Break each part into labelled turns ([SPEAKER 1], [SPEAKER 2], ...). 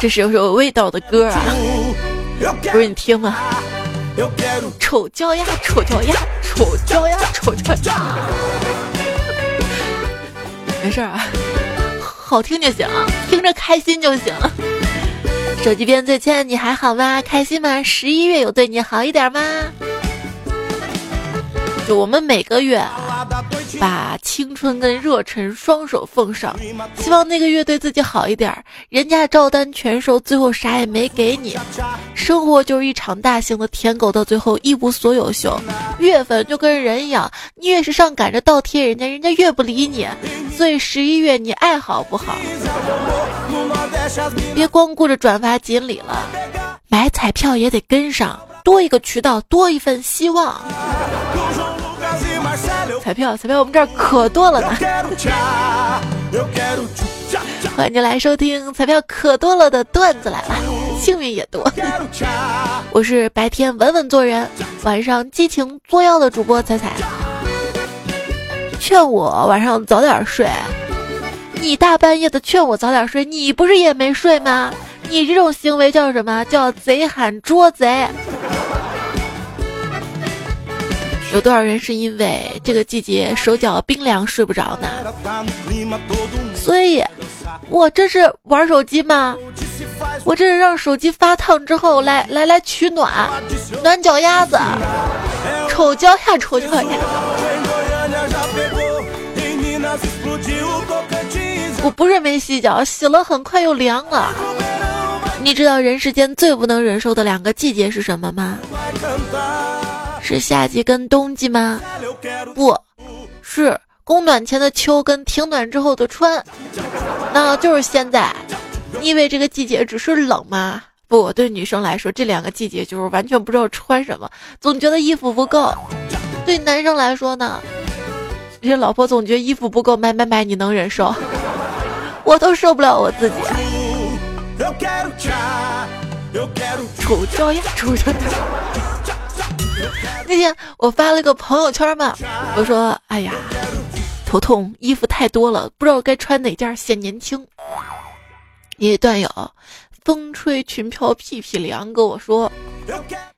[SPEAKER 1] 这是有有味道的歌啊，不是你听吗？丑脚丫，丑脚丫，丑脚丫，丑脚丫。没事啊，好听就行，听着开心就行。手机边最亲爱的你还好吗？开心吗？十一月有对你好一点吗？就我们每个月。把青春跟热忱双手奉上，希望那个月对自己好一点。人家照单全收，最后啥也没给你。生活就是一场大型的舔狗，到最后一无所有秀。月份就跟人一样，你越是上赶着倒贴人家，人家越不理你。所以十一月你爱好不好？别光顾着转发锦鲤了，买彩票也得跟上，多一个渠道，多一份希望。彩票，彩票，我们这儿可多了呢。欢迎你来收听彩票可多了的段子来了，幸运也多。我是白天稳稳做人，晚上激情作妖的主播彩彩。劝我晚上早点睡，你大半夜的劝我早点睡，你不是也没睡吗？你这种行为叫什么？叫贼喊捉贼。有多少人是因为这个季节手脚冰凉睡不着呢？所以，我这是玩手机吗？我这是让手机发烫之后来来来取暖，暖脚丫子，丑脚丫丑脚丫。我不是没洗脚，洗了很快又凉了。你知道人世间最不能忍受的两个季节是什么吗？是夏季跟冬季吗？不是供暖前的秋跟停暖之后的春，那就是现在。你以为这个季节只是冷吗？不，对女生来说，这两个季节就是完全不知道穿什么，总觉得衣服不够。对男生来说呢，这老婆总觉得衣服不够，买买买，你能忍受？我都受不了我自己。丑照呀，丑叫那天我发了个朋友圈嘛，我说：“哎呀，头痛，衣服太多了，不知道该穿哪件显年轻。”一段友风吹裙飘屁屁凉跟我说：“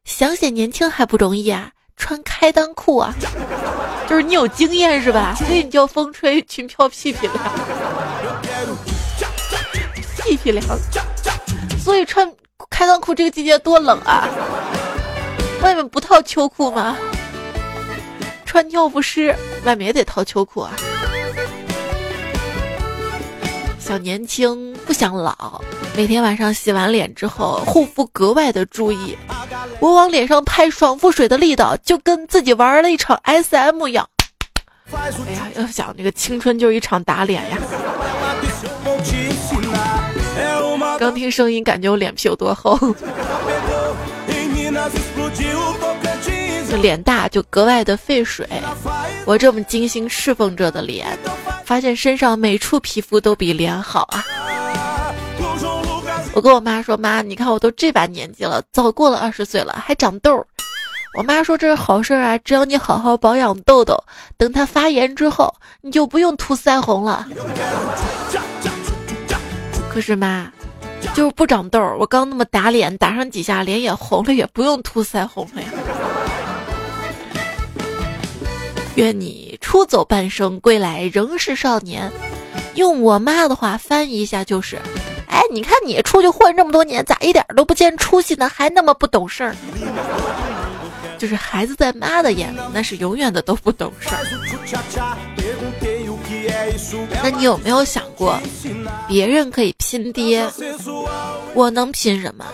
[SPEAKER 1] 想显年轻还不容易啊，穿开裆裤啊，就是你有经验是吧？所以你叫风吹裙飘屁屁凉，屁屁凉，所以穿开裆裤这个季节多冷啊。”外面不套秋裤吗？穿尿不湿，外面也得套秋裤啊。想年轻不想老，每天晚上洗完脸之后，护肤格外的注意。我往脸上拍爽肤水的力道，就跟自己玩了一场 SM 一样。哎呀，要想这个青春就是一场打脸呀。刚听声音，感觉我脸皮有多厚。脸大就格外的费水，我这么精心侍奉着的脸，发现身上每处皮肤都比脸好啊！我跟我妈说：“妈，你看我都这把年纪了，早过了二十岁了，还长痘。”我妈说：“这是好事啊，只要你好好保养痘痘，等它发炎之后，你就不用涂腮红了。”可是妈。就是不长痘儿，我刚那么打脸，打上几下脸也红了，也不用涂腮红了呀。愿你出走半生，归来仍是少年。用我妈的话翻译一下就是：哎，你看你出去混这么多年，咋一点都不见出息呢？还那么不懂事儿。就是孩子在妈的眼里，那是永远的都不懂事儿。那你有没有想过，别人可以拼爹，我能拼什么？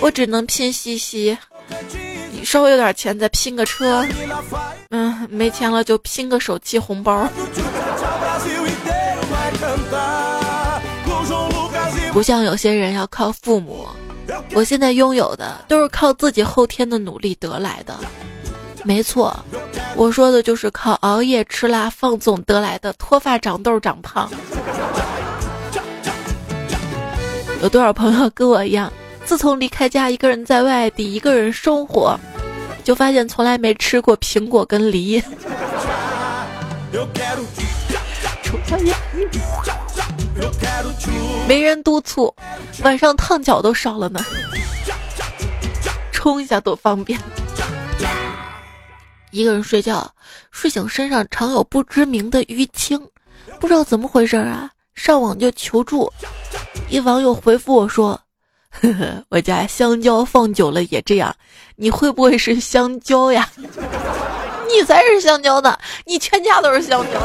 [SPEAKER 1] 我只能拼西西。你稍微有点钱，再拼个车。嗯，没钱了就拼个手气红包。不像有些人要靠父母，我现在拥有的都是靠自己后天的努力得来的。没错，我说的就是靠熬夜、吃辣、放纵得来的脱发、长痘、长胖。有多少朋友跟我一样，自从离开家，一个人在外地，一个人生活，就发现从来没吃过苹果跟梨。没人督促，晚上烫脚都少了呢。冲一下多方便。一个人睡觉，睡醒身上常有不知名的淤青，不知道怎么回事啊。上网就求助，一网友回复我说：“呵呵，我家香蕉放久了也这样，你会不会是香蕉呀？你才是香蕉呢，你全家都是香蕉。”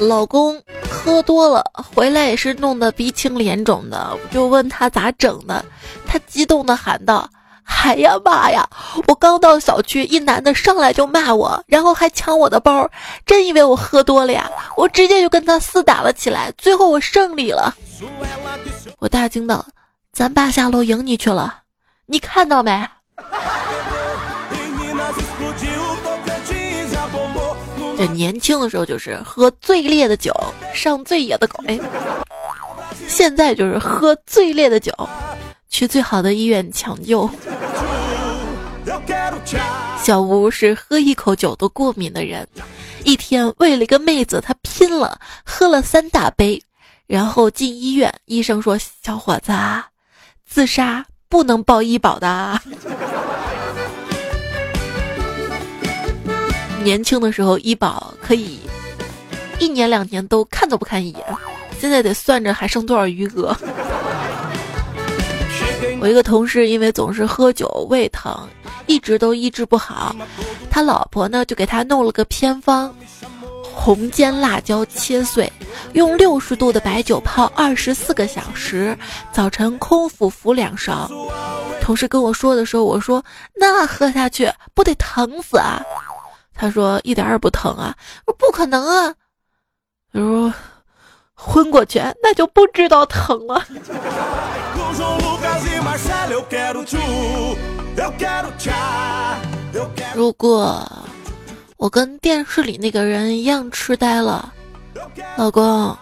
[SPEAKER 1] 老公喝多了回来也是弄得鼻青脸肿的，我就问他咋整的，他激动的喊道：“哎呀妈呀！我刚到小区，一男的上来就骂我，然后还抢我的包，真以为我喝多了呀？我直接就跟他厮打了起来，最后我胜利了。”我大惊道：“咱爸下楼迎你去了，你看到没？”这年轻的时候就是喝最烈的酒，上最野的狗。哎，现在就是喝最烈的酒，去最好的医院抢救。小吴是喝一口酒都过敏的人，一天为了一个妹子，他拼了，喝了三大杯，然后进医院，医生说：“小伙子，自杀不能报医保的。”年轻的时候，医保可以一年两年都看都不看一眼，现在得算着还剩多少余额。我一个同事因为总是喝酒胃疼，一直都医治不好，他老婆呢就给他弄了个偏方：红尖辣椒切碎，用六十度的白酒泡二十四个小时，早晨空腹服两勺。同事跟我说的时候，我说那喝下去不得疼死啊！他说一点也不疼啊，我说不可能啊。他说昏过去那就不知道疼了。如果我跟电视里那个人一样痴呆了，老公，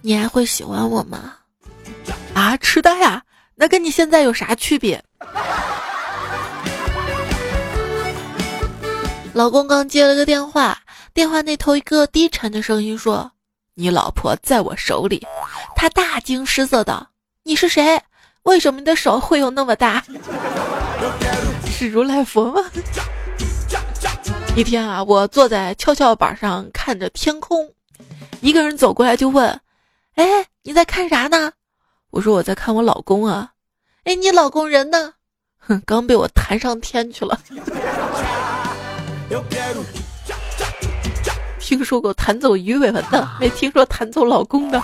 [SPEAKER 1] 你还会喜欢我吗？啊，痴呆啊？那跟你现在有啥区别？老公刚接了个电话，电话那头一个低沉的声音说：“你老婆在我手里。”他大惊失色道：“你是谁？为什么你的手会有那么大？是如来佛吗？”一天啊，我坐在跷跷板上看着天空，一个人走过来就问：“哎，你在看啥呢？”我说：“我在看我老公啊。”哎，你老公人呢？哼，刚被我弹上天去了。听说过弹走鱼尾纹的，没听说弹走老公的。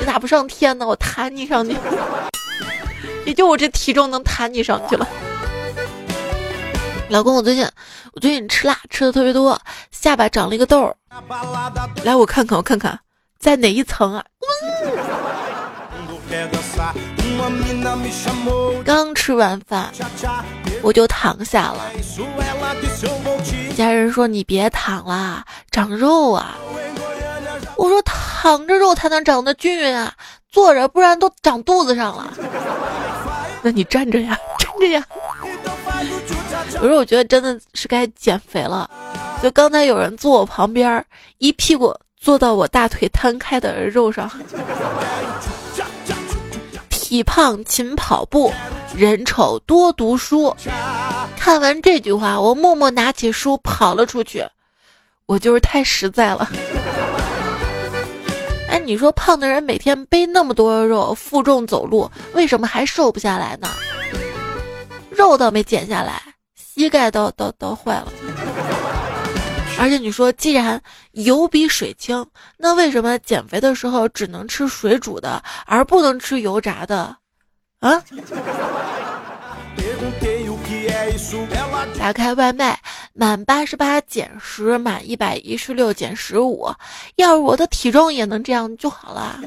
[SPEAKER 1] 你咋不上天呢？我弹你上去，也就我这体重能弹你上去了。老公，我最近我最近吃辣吃的特别多，下巴长了一个痘儿。来，我看看，我看看，在哪一层啊？刚吃完饭，我就躺下了。家人说：“你别躺了，长肉啊！”我说：“躺着肉才能长得均匀啊，坐着不然都长肚子上了。”那你站着呀，站着呀。我说：“我觉得真的是该减肥了。”就刚才有人坐我旁边，一屁股坐到我大腿摊开的肉上。体胖勤跑步，人丑多读书。看完这句话，我默默拿起书跑了出去。我就是太实在了。哎，你说胖的人每天背那么多肉，负重走路，为什么还瘦不下来呢？肉倒没减下来，膝盖都都都坏了。而且你说，既然油比水轻，那为什么减肥的时候只能吃水煮的，而不能吃油炸的？啊？打开外卖，满八十八减十，满一百一十六减十五。要是我的体重也能这样就好了。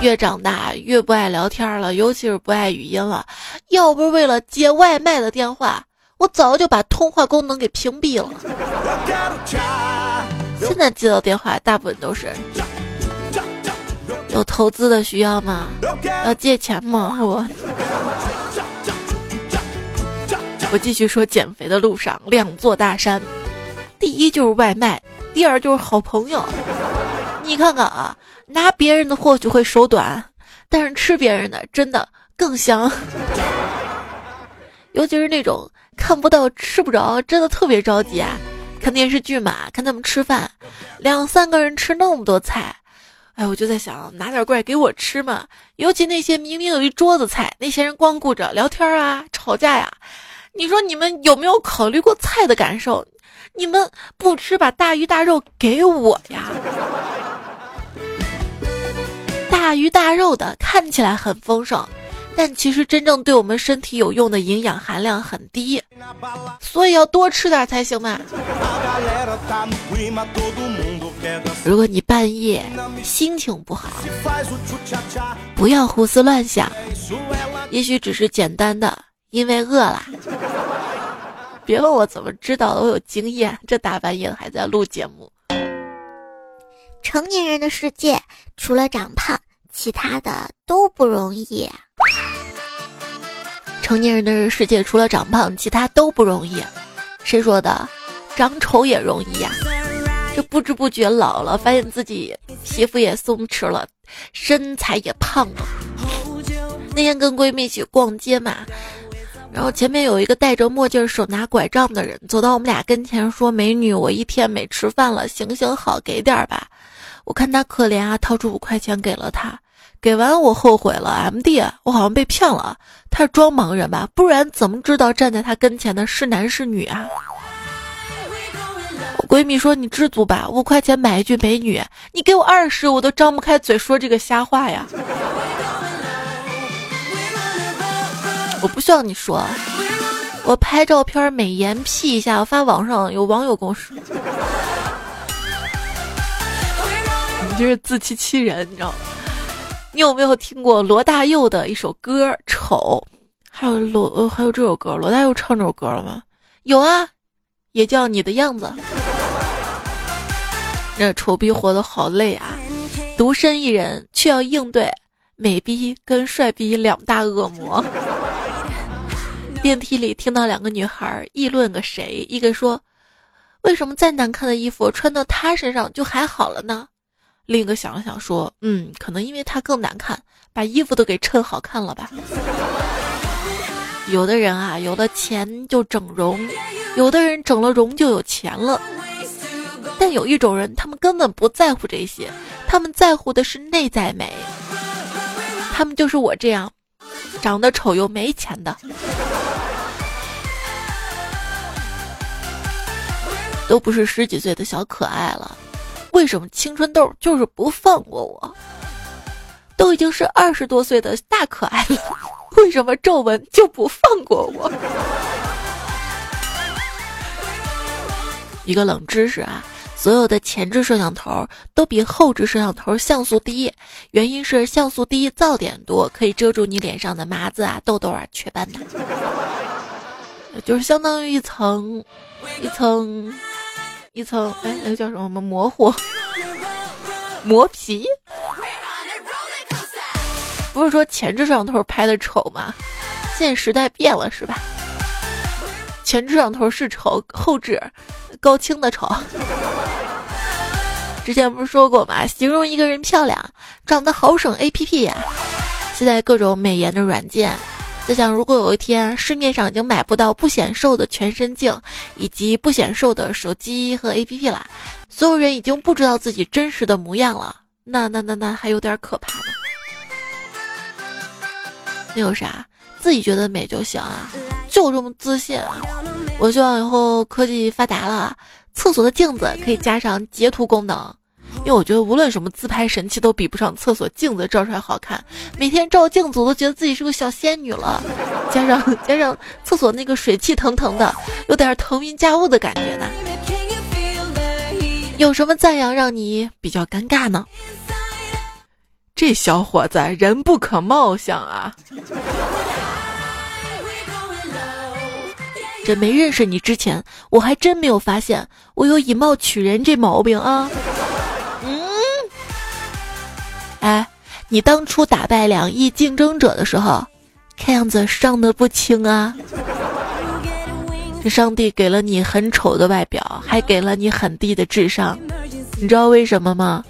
[SPEAKER 1] 越长大越不爱聊天了，尤其是不爱语音了。要不是为了接外卖的电话。我早就把通话功能给屏蔽了。现在接到电话，大部分都是有投资的需要吗？要借钱吗？我我继续说，减肥的路上两座大山，第一就是外卖，第二就是好朋友。你看看啊，拿别人的或许会手短，但是吃别人的真的更香。尤其是那种看不到、吃不着，真的特别着急啊！看电视剧嘛，看他们吃饭，两三个人吃那么多菜。哎，我就在想，拿点过来给我吃嘛。尤其那些明明有一桌子菜，那些人光顾着聊天啊、吵架呀。你说你们有没有考虑过菜的感受？你们不吃，把大鱼大肉给我呀。大鱼大肉的看起来很丰盛，但其实真正对我们身体有用的营养含量很低，所以要多吃点才行嘛。如果你半夜心情不好，不要胡思乱想，也许只是简单的因为饿了。别问我怎么知道的，我有经验。这大半夜还在录节目。
[SPEAKER 2] 成年人的世界，除了长胖，其他的都不容易。
[SPEAKER 1] 成年人的世界，除了长胖，其他都不容易。谁说的？长丑也容易呀。这不知不觉老了，发现自己皮肤也松弛了，身材也胖了。那天跟闺蜜一起逛街嘛，然后前面有一个戴着墨镜、手拿拐杖的人走到我们俩跟前说：“美女，我一天没吃饭了，行行好，给点儿吧。”我看他可怜啊，掏出五块钱给了他。给完我后悔了，M D，我好像被骗了。他是装盲人吧？不然怎么知道站在他跟前的是男是女啊？我闺蜜说：“你知足吧，五块钱买一句美女，你给我二十，我都张不开嘴说这个瞎话呀。”我不需要你说，我拍照片美颜 P 一下，我发网上有网友跟我说，你就是自欺欺人，你知道吗？你有没有听过罗大佑的一首歌《丑》？还有罗呃，还有这首歌，罗大佑唱这首歌了吗？有啊，也叫你的样子。那丑逼活得好累啊，独身一人却要应对美逼跟帅逼两大恶魔。电梯里听到两个女孩议论个谁，一个说：“为什么再难看的衣服穿到他身上就还好了呢？”另一个想了想说：“嗯，可能因为他更难看，把衣服都给衬好看了吧。”有的人啊，有了钱就整容，有的人整了容就有钱了。但有一种人，他们根本不在乎这些，他们在乎的是内在美。他们就是我这样，长得丑又没钱的，都不是十几岁的小可爱了。为什么青春痘就是不放过我？都已经是二十多岁的大可爱了，为什么皱纹就不放过我？一个冷知识啊！所有的前置摄像头都比后置摄像头像素低，原因是像素低噪点多，可以遮住你脸上的麻子啊、痘痘啊、雀斑的，就是相当于一层一层一层，哎，那个叫什么模糊磨皮？不是说前置摄像头拍的丑吗？现在时代变了是吧？前置摄像头是丑，后置高清的丑。之前不是说过吗？形容一个人漂亮，长得好省 A P P 呀。现在各种美颜的软件，在想如果有一天市面上已经买不到不显瘦的全身镜，以及不显瘦的手机和 A P P 了，所有人已经不知道自己真实的模样了，那那那那还有点可怕呢。那有啥？自己觉得美就行啊，就这么自信啊！我希望以后科技发达了。厕所的镜子可以加上截图功能，因为我觉得无论什么自拍神器都比不上厕所镜子照出来好看。每天照镜子我都觉得自己是个小仙女了，加上加上厕所那个水汽腾腾的，有点腾云驾雾的感觉呢。有什么赞扬让你比较尴尬呢？这小伙子人不可貌相啊！这没认识你之前，我还真没有发现我有以貌取人这毛病啊。哎，你当初打败两亿竞争者的时候，看样子伤得不轻啊。这上帝给了你很丑的外表，还给了你很低的智商，你知道为什么吗？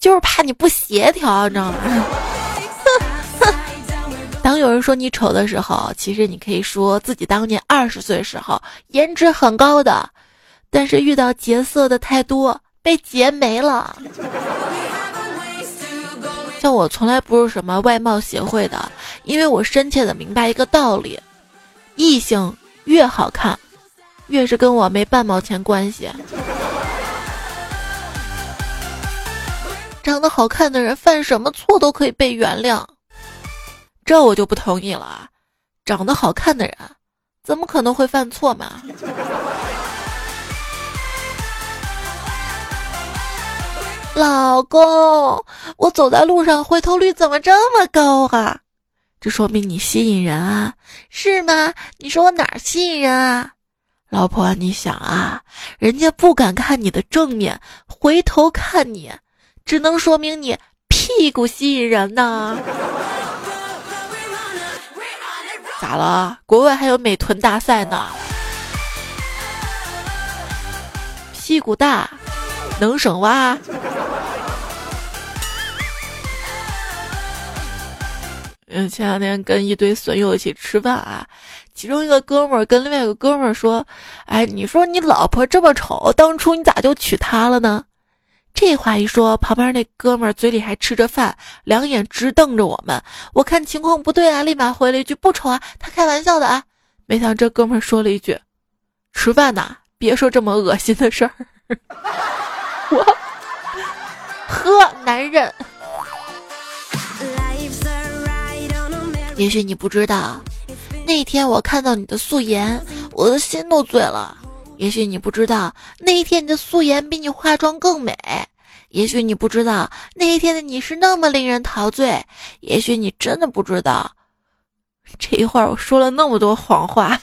[SPEAKER 1] 就是怕你不协调，你知道吗？当有人说你丑的时候，其实你可以说自己当年二十岁时候颜值很高的，但是遇到劫色的太多，被劫没了。但我从来不是什么外貌协会的，因为我深切的明白一个道理：异性越好看，越是跟我没半毛钱关系。长得好看的人犯什么错都可以被原谅。这我就不同意了！长得好看的人，怎么可能会犯错嘛？老公，我走在路上回头率怎么这么高啊？这说明你吸引人啊，是吗？你说我哪儿吸引人啊？老婆，你想啊，人家不敢看你的正面，回头看你，只能说明你屁股吸引人呢。咋了？国外还有美臀大赛呢。屁股大，能省哇。嗯，前两天跟一堆损友一起吃饭啊，其中一个哥们儿跟另外一个哥们儿说：“哎，你说你老婆这么丑，当初你咋就娶她了呢？”这话一说，旁边那哥们儿嘴里还吃着饭，两眼直瞪着我们。我看情况不对啊，立马回了一句：“不丑啊，他开玩笑的啊。”没想这哥们儿说了一句：“吃饭呢，别说这么恶心的事儿。”我呵，男人。也许你不知道，那天我看到你的素颜，我的心都醉了。也许你不知道，那一天你的素颜比你化妆更美。也许你不知道，那一天的你是那么令人陶醉。也许你真的不知道，这一会儿我说了那么多谎话。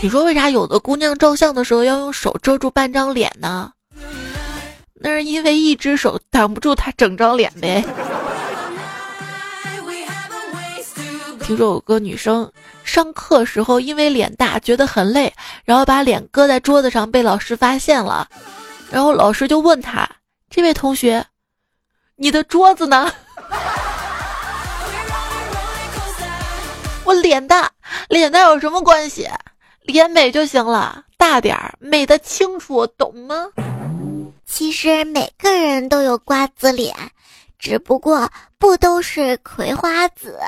[SPEAKER 1] 你说为啥有的姑娘照相的时候要用手遮住半张脸呢？那是因为一只手挡不住她整张脸呗。听说有个女生上课时候因为脸大觉得很累，然后把脸搁在桌子上被老师发现了，然后老师就问她：“这位同学，你的桌子呢？” 我脸大，脸大有什么关系？脸美就行了，大点儿，美的清楚，懂吗？
[SPEAKER 2] 其实每个人都有瓜子脸，只不过不都是葵花籽。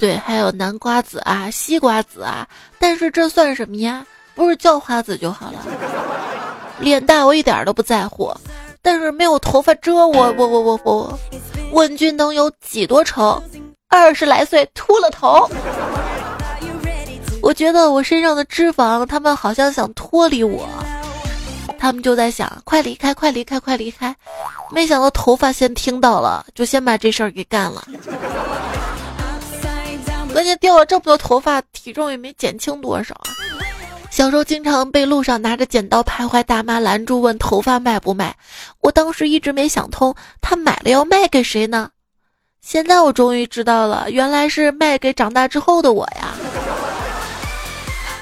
[SPEAKER 1] 对，还有南瓜子啊，西瓜子啊，但是这算什么呀？不是叫花子就好了。脸大我一点都不在乎，但是没有头发遮我，我我我我，问君能有几多愁？二十来岁秃了头。我觉得我身上的脂肪，他们好像想脱离我，他们就在想，快离开，快离开，快离开。没想到头发先听到了，就先把这事儿给干了。关键掉了这么多头发，体重也没减轻多少！小时候经常被路上拿着剪刀徘徊大妈拦住问头发卖不卖，我当时一直没想通，他买了要卖给谁呢？现在我终于知道了，原来是卖给长大之后的我呀！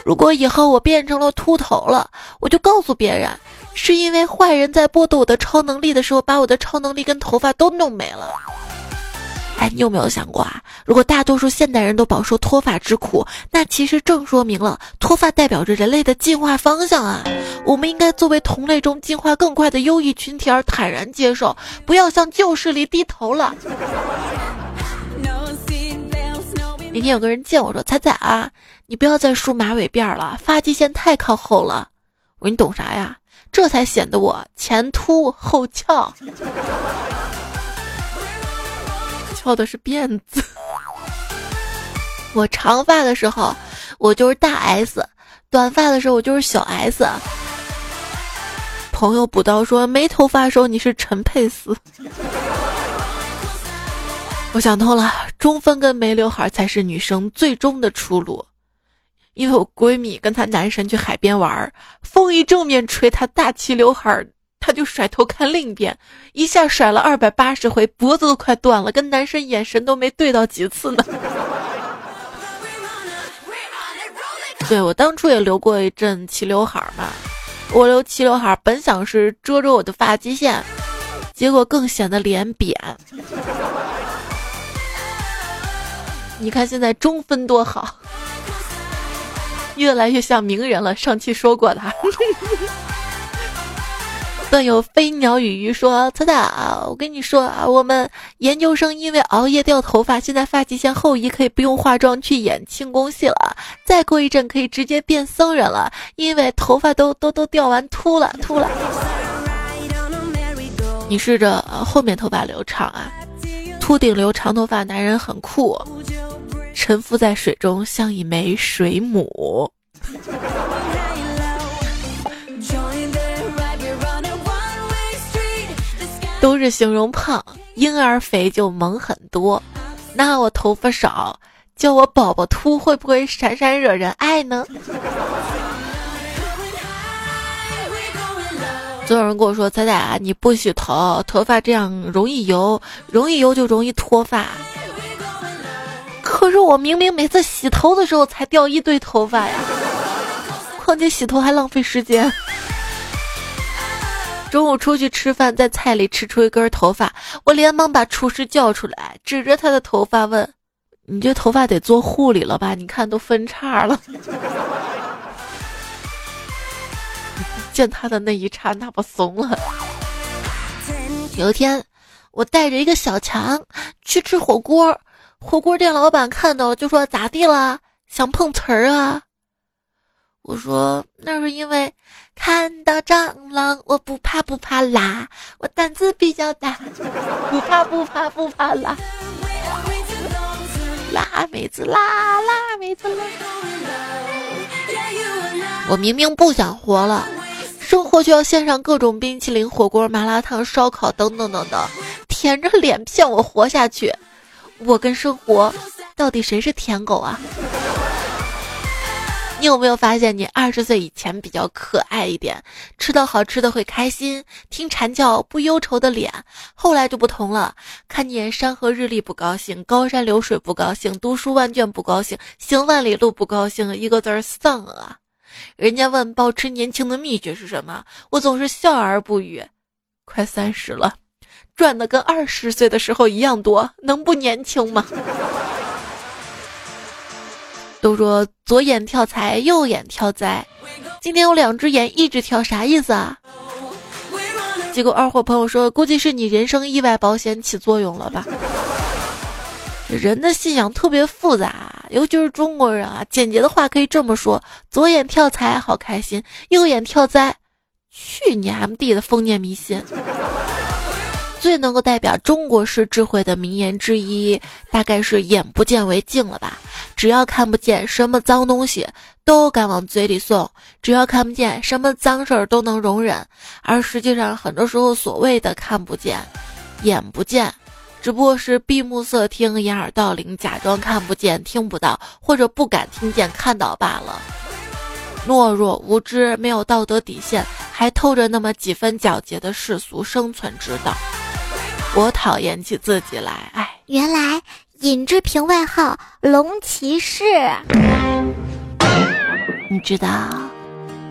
[SPEAKER 1] 如果以后我变成了秃头了，我就告诉别人，是因为坏人在剥夺我的超能力的时候，把我的超能力跟头发都弄没了。哎，你有没有想过啊？如果大多数现代人都饱受脱发之苦，那其实正说明了脱发代表着人类的进化方向啊！我们应该作为同类中进化更快的优异群体而坦然接受，不要向旧势力低头了。那天有个人见我说：“彩彩啊，你不要再梳马尾辫了，发际线太靠后了。”我说：“你懂啥呀？这才显得我前凸后翘。” 翘的是辫子。我长发的时候，我就是大 S；短发的时候，我就是小 S。朋友补刀说，没头发的时候你是陈佩斯。我想通了，中分跟没刘海才是女生最终的出路。因为我闺蜜跟她男神去海边玩，风一正面吹，她大齐刘海，他就甩头看另一边，一下甩了二百八十回，脖子都快断了，跟男神眼神都没对到几次呢。对我当初也留过一阵齐刘海嘛，我留齐刘海本想是遮遮我的发际线，结果更显得脸扁。你看现在中分多好，越来越像名人了。上期说过的。段友飞鸟与鱼说：“彩彩啊，我跟你说啊，我们研究生因为熬夜掉头发，现在发际线后移，可以不用化妆去演庆功戏了。再过一阵可以直接变僧人了，因为头发都都都掉完秃了秃了。你试着后面头发留长啊，秃顶留长头发，男人很酷，沉浮在水中像一枚水母。”都是形容胖，婴儿肥就萌很多。那我头发少，叫我宝宝秃，会不会闪闪惹人爱呢？总有人跟我说：“彩彩，你不洗头，头发这样容易油，容易油就容易脱发。”可是我明明每次洗头的时候才掉一堆头发呀，况且洗头还浪费时间。中午出去吃饭，在菜里吃出一根头发，我连忙把厨师叫出来，指着他的头发问：“你这头发得做护理了吧？你看都分叉了。”见他的那一刹那，我怂了。有一天，我带着一个小强去吃火锅，火锅店老板看到就说：“咋地了？想碰瓷儿啊？”我说：“那是因为。”看到蟑螂，我不怕不怕啦，我胆子比较大，不怕不怕不怕啦，辣妹子辣辣妹子。我明明不想活了，生活就要献上各种冰淇淋、火锅、麻辣烫、烧烤等等等等，舔着脸骗我活下去。我跟生活到底谁是舔狗啊？你有没有发现，你二十岁以前比较可爱一点，吃到好吃的会开心，听蝉叫不忧愁的脸，后来就不同了。看见山河日丽不高兴，高山流水不高兴，读书万卷不高兴，行万里路不高兴，一个字儿丧啊！人家问保持年轻的秘诀是什么，我总是笑而不语。快三十了，赚的跟二十岁的时候一样多，能不年轻吗？都说左眼跳财，右眼跳灾。今天有两只眼一直跳，啥意思啊？结果二货朋友说，估计是你人生意外保险起作用了吧？人的信仰特别复杂，尤其是中国人啊。简洁的话可以这么说：左眼跳财好开心，右眼跳灾，去你 M D 的封建迷信。最能够代表中国式智慧的名言之一，大概是“眼不见为净”了吧？只要看不见什么脏东西，都敢往嘴里送；只要看不见什么脏事儿，都能容忍。而实际上，很多时候所谓的看不见、眼不见，只不过是闭目塞听、掩耳盗铃，假装看不见、听不到，或者不敢听见、看到罢了。懦弱、无知、没有道德底线，还透着那么几分皎洁的世俗生存之道。我讨厌起自己来，哎，
[SPEAKER 2] 原来尹志平外号龙骑士。
[SPEAKER 1] 你知道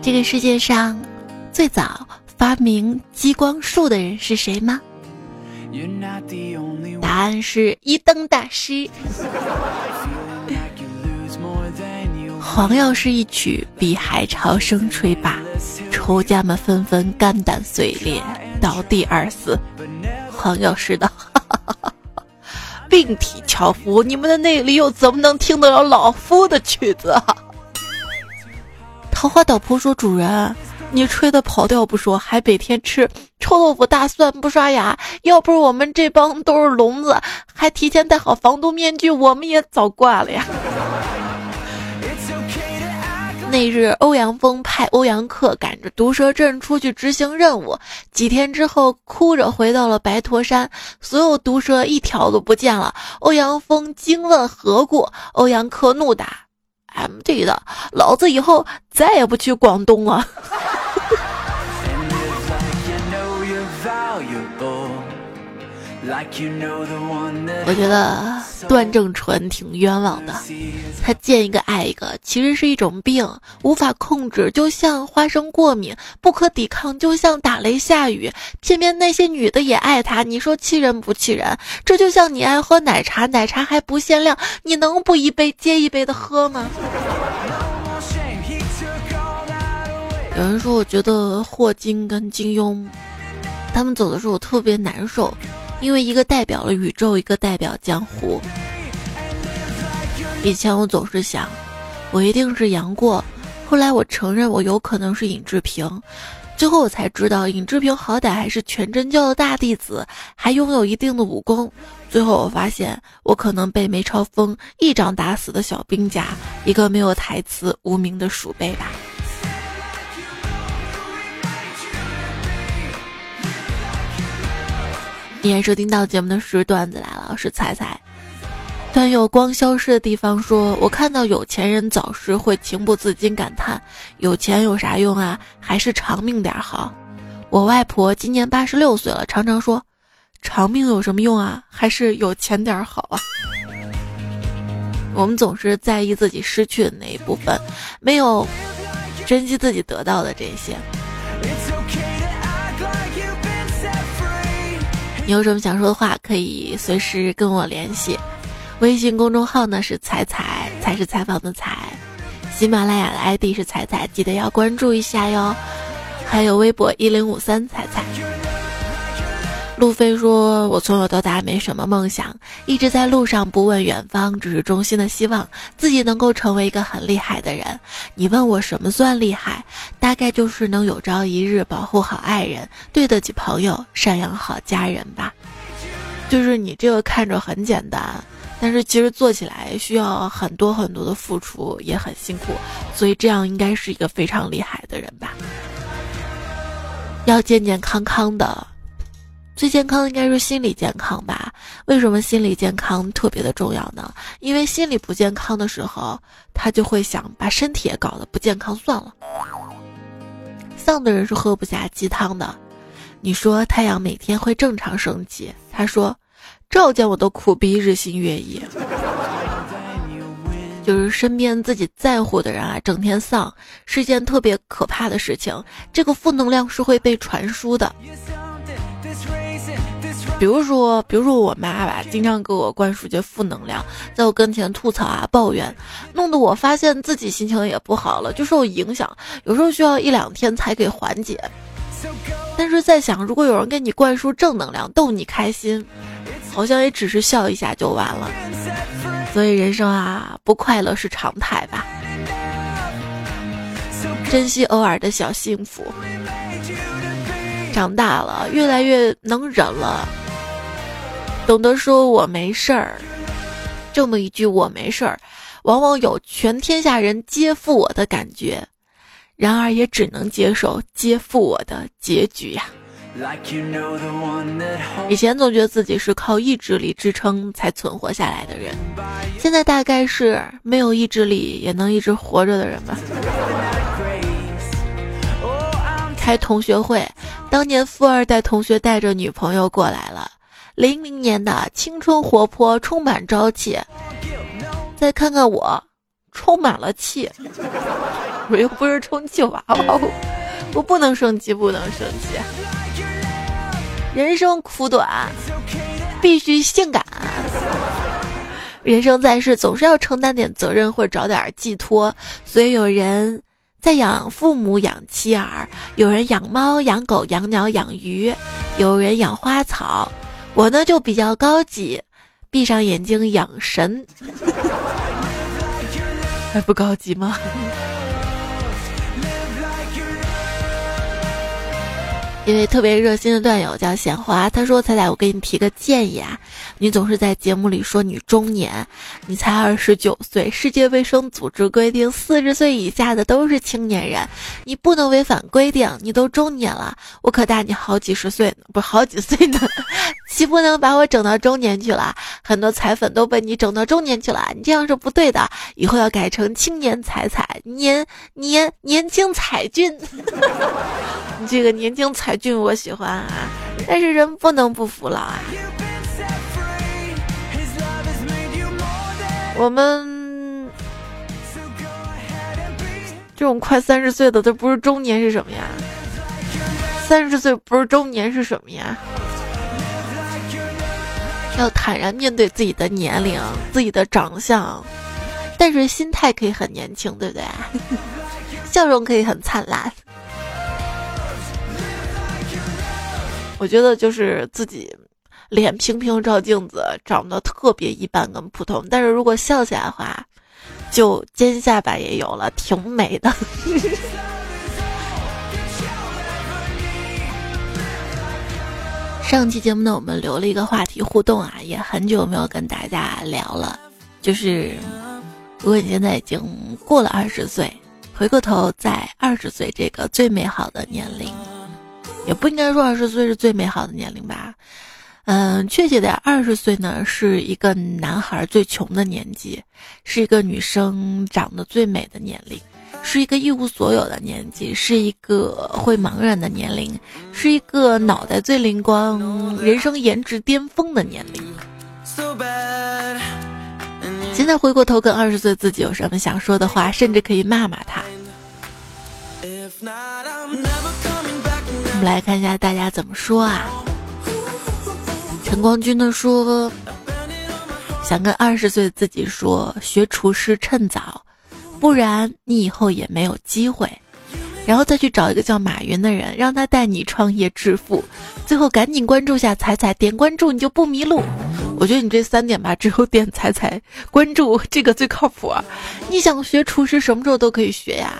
[SPEAKER 1] 这个世界上最早发明激光术的人是谁吗？答案是一灯大师。黄药师一曲比海潮声吹罢，仇家们纷纷肝胆碎裂，倒地而死。黄药师的，病体樵夫，你们的内里又怎么能听得了老夫的曲子啊？桃花岛婆说：“主人，你吹的跑调不说，还每天吃臭豆腐、大蒜不刷牙，要不是我们这帮都是聋子，还提前戴好防毒面具，我们也早挂了呀。”那日，欧阳锋派欧阳克赶着毒蛇阵出去执行任务。几天之后，哭着回到了白驼山，所有毒蛇一条都不见了。欧阳锋惊问何故，欧阳克怒答：“M D 的，老子以后再也不去广东了。”我觉得段正淳挺冤枉的，他见一个爱一个，其实是一种病，无法控制，就像花生过敏，不可抵抗，就像打雷下雨，偏偏那些女的也爱他，你说气人不气人？这就像你爱喝奶茶，奶茶还不限量，你能不一杯接一杯的喝吗？有人说，我觉得霍金跟金庸，他们走的时候我特别难受，因为一个代表了宇宙，一个代表江湖。以前我总是想，我一定是杨过，后来我承认我有可能是尹志平，最后我才知道尹志平好歹还是全真教的大弟子，还拥有一定的武功。最后我发现，我可能被梅超风一掌打死的小兵甲，一个没有台词、无名的鼠辈吧。今天收听到节目的是段子来了，是彩彩。段有光消失的地方说：“我看到有钱人早逝，会情不自禁感叹，有钱有啥用啊？还是长命点好。”我外婆今年八十六岁了，常常说：“长命有什么用啊？还是有钱点好啊。”我们总是在意自己失去的那一部分，没有珍惜自己得到的这些。你有什么想说的话，可以随时跟我联系。微信公众号呢是彩彩，才是采访的彩。喜马拉雅的 ID 是彩彩，记得要关注一下哟。还有微博一零五三彩彩。路飞说：“我从小到大没什么梦想，一直在路上不问远方，只是衷心的希望自己能够成为一个很厉害的人。你问我什么算厉害？大概就是能有朝一日保护好爱人，对得起朋友，赡养好家人吧。就是你这个看着很简单，但是其实做起来需要很多很多的付出，也很辛苦。所以这样应该是一个非常厉害的人吧？要健健康康的。”最健康应该是心理健康吧？为什么心理健康特别的重要呢？因为心理不健康的时候，他就会想把身体也搞得不健康算了。丧的人是喝不下鸡汤的。你说太阳每天会正常升起，他说照见我的苦逼日新月异。就是身边自己在乎的人啊，整天丧是件特别可怕的事情。这个负能量是会被传输的。比如说，比如说我妈吧，经常给我灌输些负能量，在我跟前吐槽啊、抱怨，弄得我发现自己心情也不好了，就受影响。有时候需要一两天才给缓解。但是在想，如果有人给你灌输正能量，逗你开心，好像也只是笑一下就完了。所以人生啊，不快乐是常态吧。珍惜偶尔的小幸福。长大了，越来越能忍了。懂得说我没事儿，这么一句我没事儿，往往有全天下人皆负我的感觉，然而也只能接受皆负我的结局呀。以前总觉得自己是靠意志力支撑才存活下来的人，现在大概是没有意志力也能一直活着的人吧。开同学会，当年富二代同学带着女朋友过来了。零零年的青春活泼，充满朝气。再看看我，充满了气。我又不是充气娃娃，我不能生气，不能生气。人生苦短，必须性感。人生在世，总是要承担点责任或者找点寄托。所以有人在养父母、养妻儿，有人养猫、养狗、养鸟、养鱼，有人养花草。我呢就比较高级，闭上眼睛养神，还不高级吗？一位特别热心的段友叫显华，他说：“彩彩，我给你提个建议啊，你总是在节目里说你中年，你才二十九岁，世界卫生组织规定四十岁以下的都是青年人，你不能违反规定，你都中年了，我可大你好几十岁呢，不是好几岁呢，岂不能把我整到中年去了？很多彩粉都被你整到中年去了，你这样是不对的，以后要改成青年彩彩，年年年轻彩俊，你这个年轻才俊，我喜欢啊。但是人不能不服老啊。我们这种快三十岁的，都不是中年是什么呀？三十岁不是中年是什么呀？要坦然面对自己的年龄，自己的长相。但是心态可以很年轻，对不对？笑容可以很灿烂。我觉得就是自己脸平平照镜子，长得特别一般跟普通，但是如果笑起来的话，就尖下巴也有了，挺美的。上期节目呢，我们留了一个话题互动啊，也很久没有跟大家聊了。就是如果你现在已经过了二十岁，回过头在二十岁这个最美好的年龄，也不应该说二十岁是最美好的年龄吧？嗯，确切的，二十岁呢是一个男孩最穷的年纪，是一个女生长得最美的年龄。是一个一无所有的年纪，是一个会茫然的年龄，是一个脑袋最灵光、人生颜值巅峰的年龄。现在回过头跟二十岁自己有什么想说的话，甚至可以骂骂他。我我们来看一下大家怎么说啊？陈光军呢说，想跟二十岁的自己说，学厨师趁早。不然你以后也没有机会，然后再去找一个叫马云的人，让他带你创业致富，最后赶紧关注下彩彩，点关注你就不迷路。我觉得你这三点吧，只有点彩彩关注这个最靠谱。你想学厨师，什么时候都可以学呀。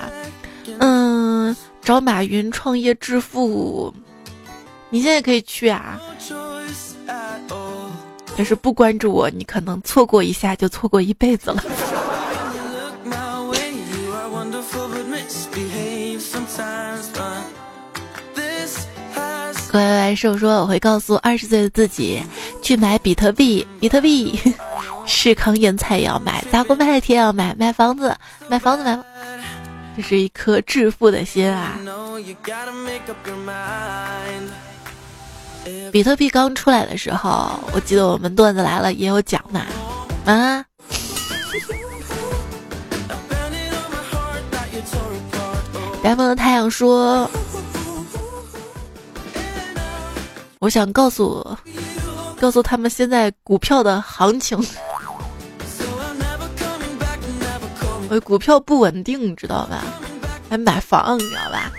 [SPEAKER 1] 嗯，找马云创业致富，你现在可以去啊。但是不关注我，你可能错过一下就错过一辈子了。乖乖兽说：“我会告诉二十岁的自己，去买比特币，比特币，是糠咽菜也要买，砸锅卖铁也要买，买房子，买房子，买，这是一颗致富的心啊！比特币刚出来的时候，我记得我们段子来了也有讲嘛，啊。”南方的太阳说：“我想告诉，告诉他们现在股票的行情，我股票不稳定，你知道吧？还买房，你知道吧？”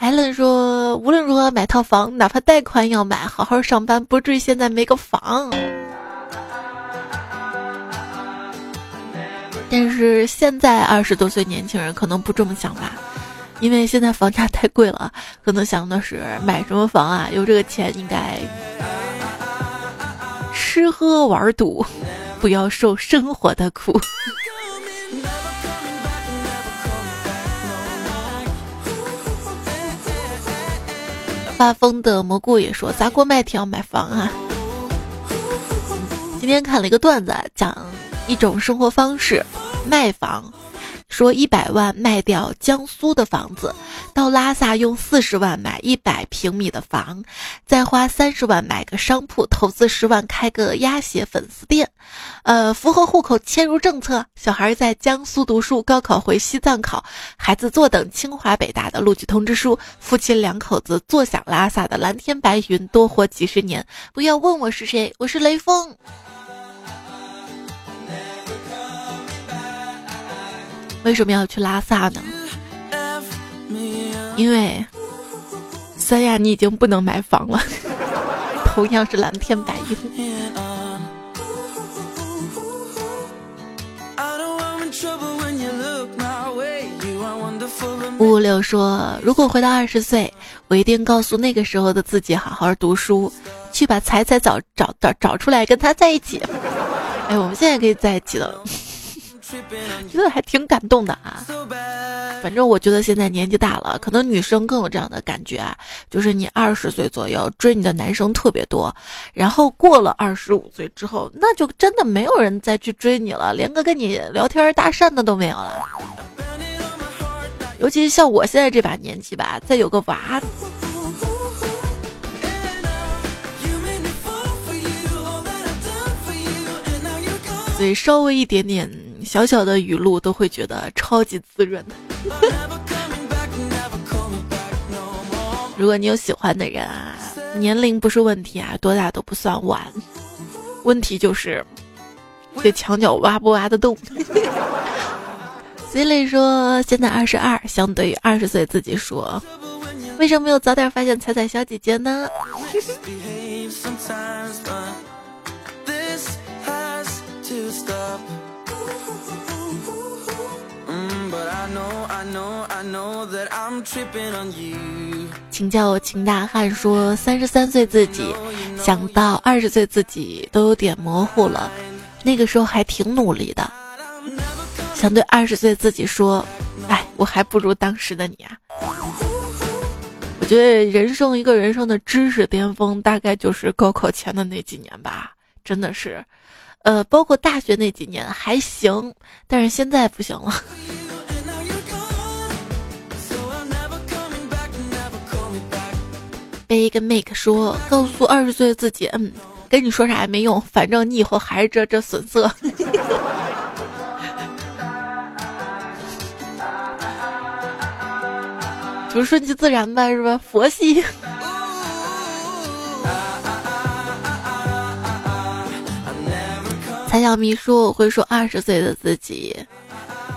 [SPEAKER 1] 艾伦说：“无论如何买套房，哪怕贷款也要买，好好上班，不至于现在没个房。”但是现在二十多岁年轻人可能不这么想吧，因为现在房价太贵了，可能想的是买什么房啊？有这个钱应该吃喝玩赌，不要受生活的苦。发疯的蘑菇也说砸锅卖铁要买房啊。今天看了一个段子，讲。一种生活方式，卖房，说一百万卖掉江苏的房子，到拉萨用四十万买一百平米的房，再花三十万买个商铺，投资十万开个鸭血粉丝店，呃，符合户口迁入政策，小孩在江苏读书，高考回西藏考，孩子坐等清华北大的录取通知书，夫妻两口子坐享拉萨的蓝天白云，多活几十年。不要问我是谁，我是雷锋。为什么要去拉萨呢？因为三亚你已经不能买房了，同样是蓝天白云。五五六说：“如果回到二十岁，我一定告诉那个时候的自己，好好读书，去把彩彩找找找找出来，跟他在一起。”哎，我们现在可以在一起了。觉得还挺感动的啊！反正我觉得现在年纪大了，可能女生更有这样的感觉啊，就是你二十岁左右追你的男生特别多，然后过了二十五岁之后，那就真的没有人再去追你了，连个跟你聊天搭讪的都没有了。尤其是像我现在这把年纪吧，再有个娃。所以稍微一点点小小的语录都会觉得超级滋润的。如果你有喜欢的人啊，年龄不是问题啊，多大都不算晚，问题就是这墙角挖不挖得动。C 类说现在二十二，相对于二十岁自己说，为什么没有早点发现彩彩小姐姐呢？请叫我秦大汉说，三十三岁自己想到二十岁自己都有点模糊了，那个时候还挺努力的。想对二十岁自己说，哎，我还不如当时的你啊。我觉得人生一个人生的知识巅峰，大概就是高考前的那几年吧，真的是。呃，包括大学那几年还行，但是现在不行了。被一个 make 说，告诉二十岁的自己，嗯，跟你说啥也没用，反正你以后还是这这损色。就顺其自然吧，是吧？佛系。蔡小咪说：“我会说二十岁的自己，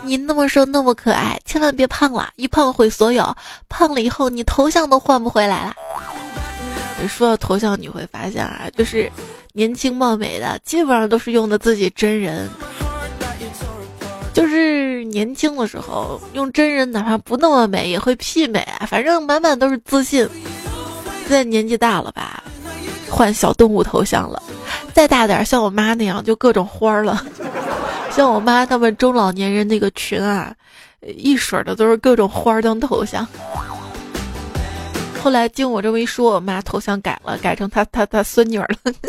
[SPEAKER 1] 你那么瘦那么可爱，千万别胖了，一胖毁所有。胖了以后，你头像都换不回来了。”说到头像，你会发现啊，就是年轻貌美的，基本上都是用的自己真人。就是年轻的时候用真人，哪怕不那么美，也会媲美啊，反正满满都是自信。现在年纪大了吧，换小动物头像了。再大点，像我妈那样，就各种花了。像我妈他们中老年人那个群啊，一水的都是各种花当头像。后来经我这么一说，我妈头像改了，改成她她她孙女儿了。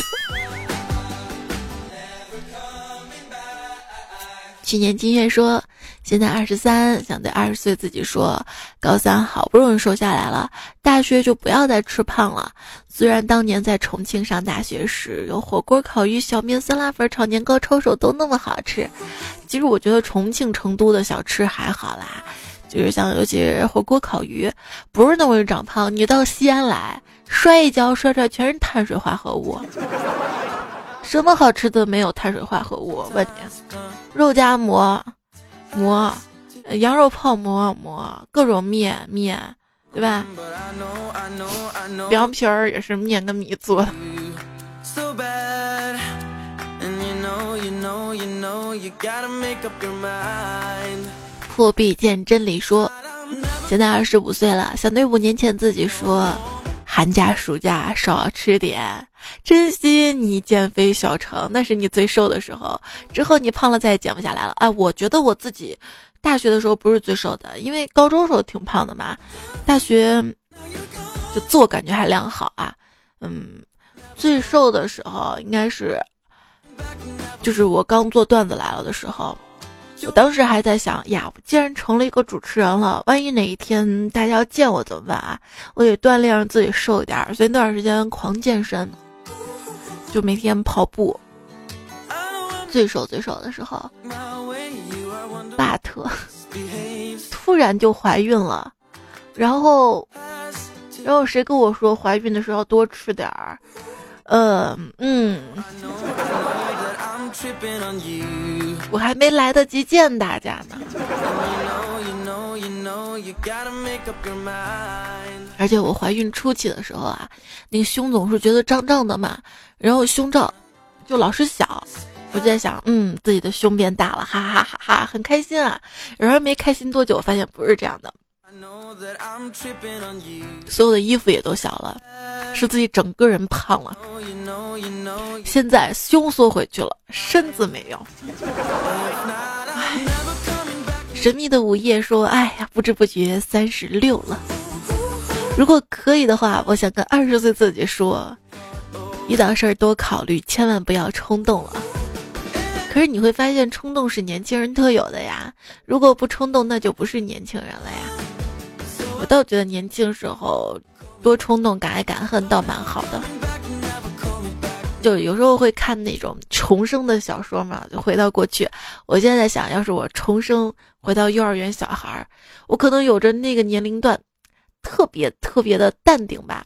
[SPEAKER 1] 去年金月说，现在二十三，想对二十岁自己说，高三好不容易瘦下来了，大学就不要再吃胖了。虽然当年在重庆上大学时，有火锅、烤鱼、小面、酸辣粉、炒年糕、抄手都那么好吃，其实我觉得重庆、成都的小吃还好啦，就是像尤其火锅、烤鱼，不是那么容易长胖。你到西安来，摔一跤摔出来全是碳水化合物。什么好吃的没有碳水化合物？问你，肉夹馍，馍，羊肉泡馍，馍，各种面面，对吧？凉皮儿也是面跟米做的。破壁见真理说，现在二十五岁了，想对五年前自己说。寒假暑假少吃点，珍惜你减肥小成，那是你最瘦的时候。之后你胖了再也减不下来了。哎，我觉得我自己大学的时候不是最瘦的，因为高中时候挺胖的嘛。大学就自我感觉还良好啊。嗯，最瘦的时候应该是，就是我刚做段子来了的时候。我当时还在想呀，我既然成了一个主持人了，万一哪一天大家要见我怎么办啊？我得锻炼让自己瘦一点，所以那段时间狂健身，就每天跑步。最瘦最瘦的时候，巴特突然就怀孕了，然后，然后谁跟我说怀孕的时候要多吃点儿？呃，嗯。我还没来得及见大家呢，而且我怀孕初期的时候啊，那个胸总是觉得胀胀的嘛，然后胸罩就老是小，我就在想，嗯，自己的胸变大了，哈哈哈哈，很开心啊。然而没开心多久，发现不是这样的，所有的衣服也都小了。是自己整个人胖了，现在胸缩回去了，身子没有。神秘的午夜说：“哎呀，不知不觉三十六了。如果可以的话，我想跟二十岁自己说，遇到事儿多考虑，千万不要冲动了。可是你会发现，冲动是年轻人特有的呀。如果不冲动，那就不是年轻人了呀。我倒觉得年轻时候。”多冲动，敢爱敢恨，倒蛮好的。就有时候会看那种重生的小说嘛，就回到过去。我现在想，要是我重生回到幼儿园小孩儿，我可能有着那个年龄段，特别特别的淡定吧。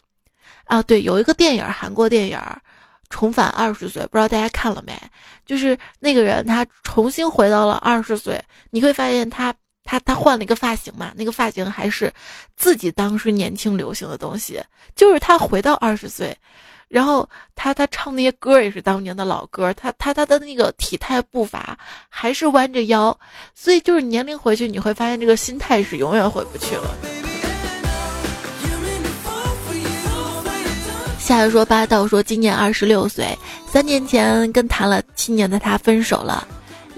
[SPEAKER 1] 啊，对，有一个电影，韩国电影《重返二十岁》，不知道大家看了没？就是那个人他重新回到了二十岁，你会发现他他他换了一个发型嘛，那个发型还是自己当时年轻流行的东西，就是他回到二十岁，然后他他唱那些歌也是当年的老歌，他他他的那个体态步伐还是弯着腰，所以就是年龄回去，你会发现这个心态是永远回不去了。下来说八道说今年二十六岁，三年前跟谈了七年的他分手了，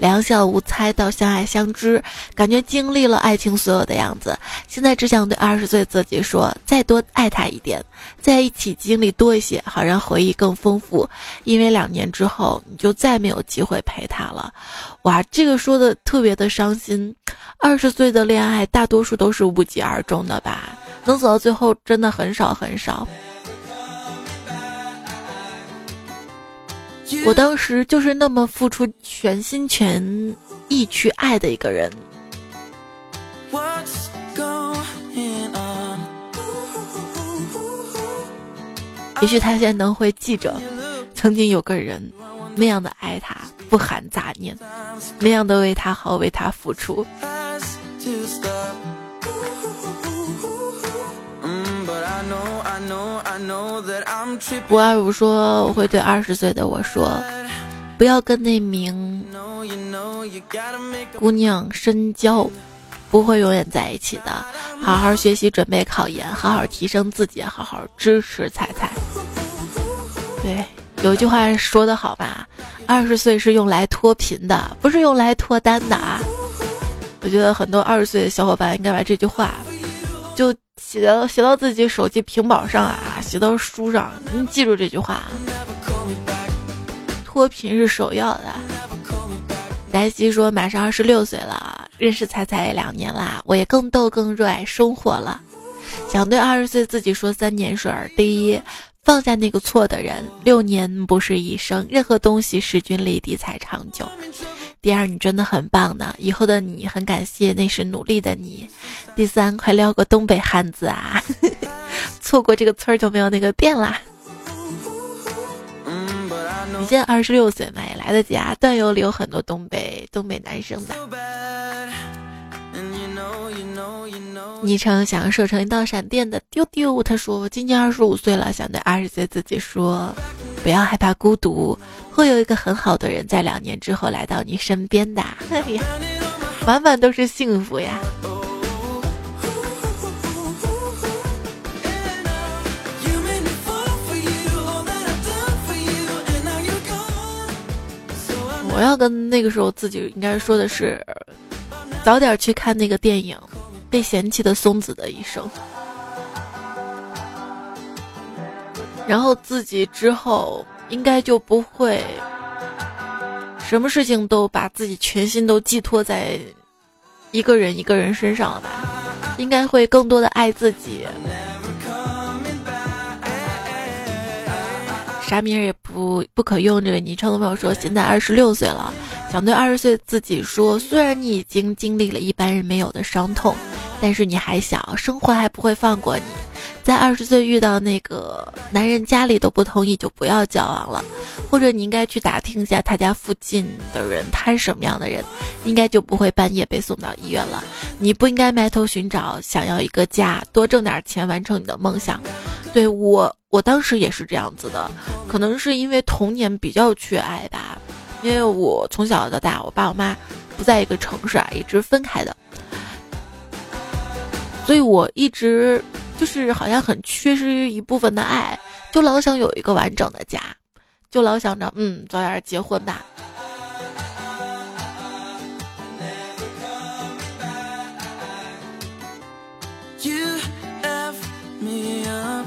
[SPEAKER 1] 两小无猜到相爱相知，感觉经历了爱情所有的样子，现在只想对二十岁自己说，再多爱他一点，在一起经历多一些，好让回忆更丰富，因为两年之后你就再没有机会陪他了。哇，这个说的特别的伤心，二十岁的恋爱大多数都是无疾而终的吧，能走到最后真的很少很少。我当时就是那么付出全心全意去爱的一个人。也许他现在能会记着，曾经有个人那样的爱他，不含杂念，那样的为他好，为他付出。五二五说：“我会对二十岁的我说，不要跟那名姑娘深交，不会永远在一起的。好好学习，准备考研，好好提升自己，好好支持彩彩。对，有句话说的好吧，二十岁是用来脱贫的，不是用来脱单的啊。我觉得很多二十岁的小伙伴应该把这句话。”就写到写到自己手机屏保上啊，写到书上，你记住这句话。脱贫是首要的。黛西说马上二十六岁了，认识彩彩也两年啦，我也更逗更热爱生活了。想对二十岁自己说三件事儿：第一，放下那个错的人；六年不是一生，任何东西势均力敌才长久。第二，你真的很棒呢，以后的你很感谢那时努力的你。第三，快撩个东北汉子啊！错过这个村儿就没有那个店啦。你现在二十六岁嘛，也来得及啊。段友里有很多东北东北男生的。昵称想要射成一道闪电的丢丢，他说今年二十五岁了，想对二十岁自己说，不要害怕孤独。会有一个很好的人在两年之后来到你身边的，哎呀，满满都是幸福呀！我要跟那个时候自己应该说的是，早点去看那个电影《被嫌弃的松子的一生》，然后自己之后。应该就不会，什么事情都把自己全心都寄托在一个人一个人身上了吧？应该会更多的爱自己。啥名儿也不不可用。这位昵称的朋友说，现在二十六岁了，想对二十岁自己说：虽然你已经经历了一般人没有的伤痛，但是你还小，生活还不会放过你。在二十岁遇到那个男人家里都不同意就不要交往了，或者你应该去打听一下他家附近的人他是什么样的人，应该就不会半夜被送到医院了。你不应该埋头寻找想要一个家，多挣点钱完成你的梦想。对我，我当时也是这样子的，可能是因为童年比较缺爱吧，因为我从小到大，我爸我妈不在一个城市啊，一直分开的，所以我一直。就是好像很缺失一部分的爱，就老想有一个完整的家，就老想着嗯早点结婚吧。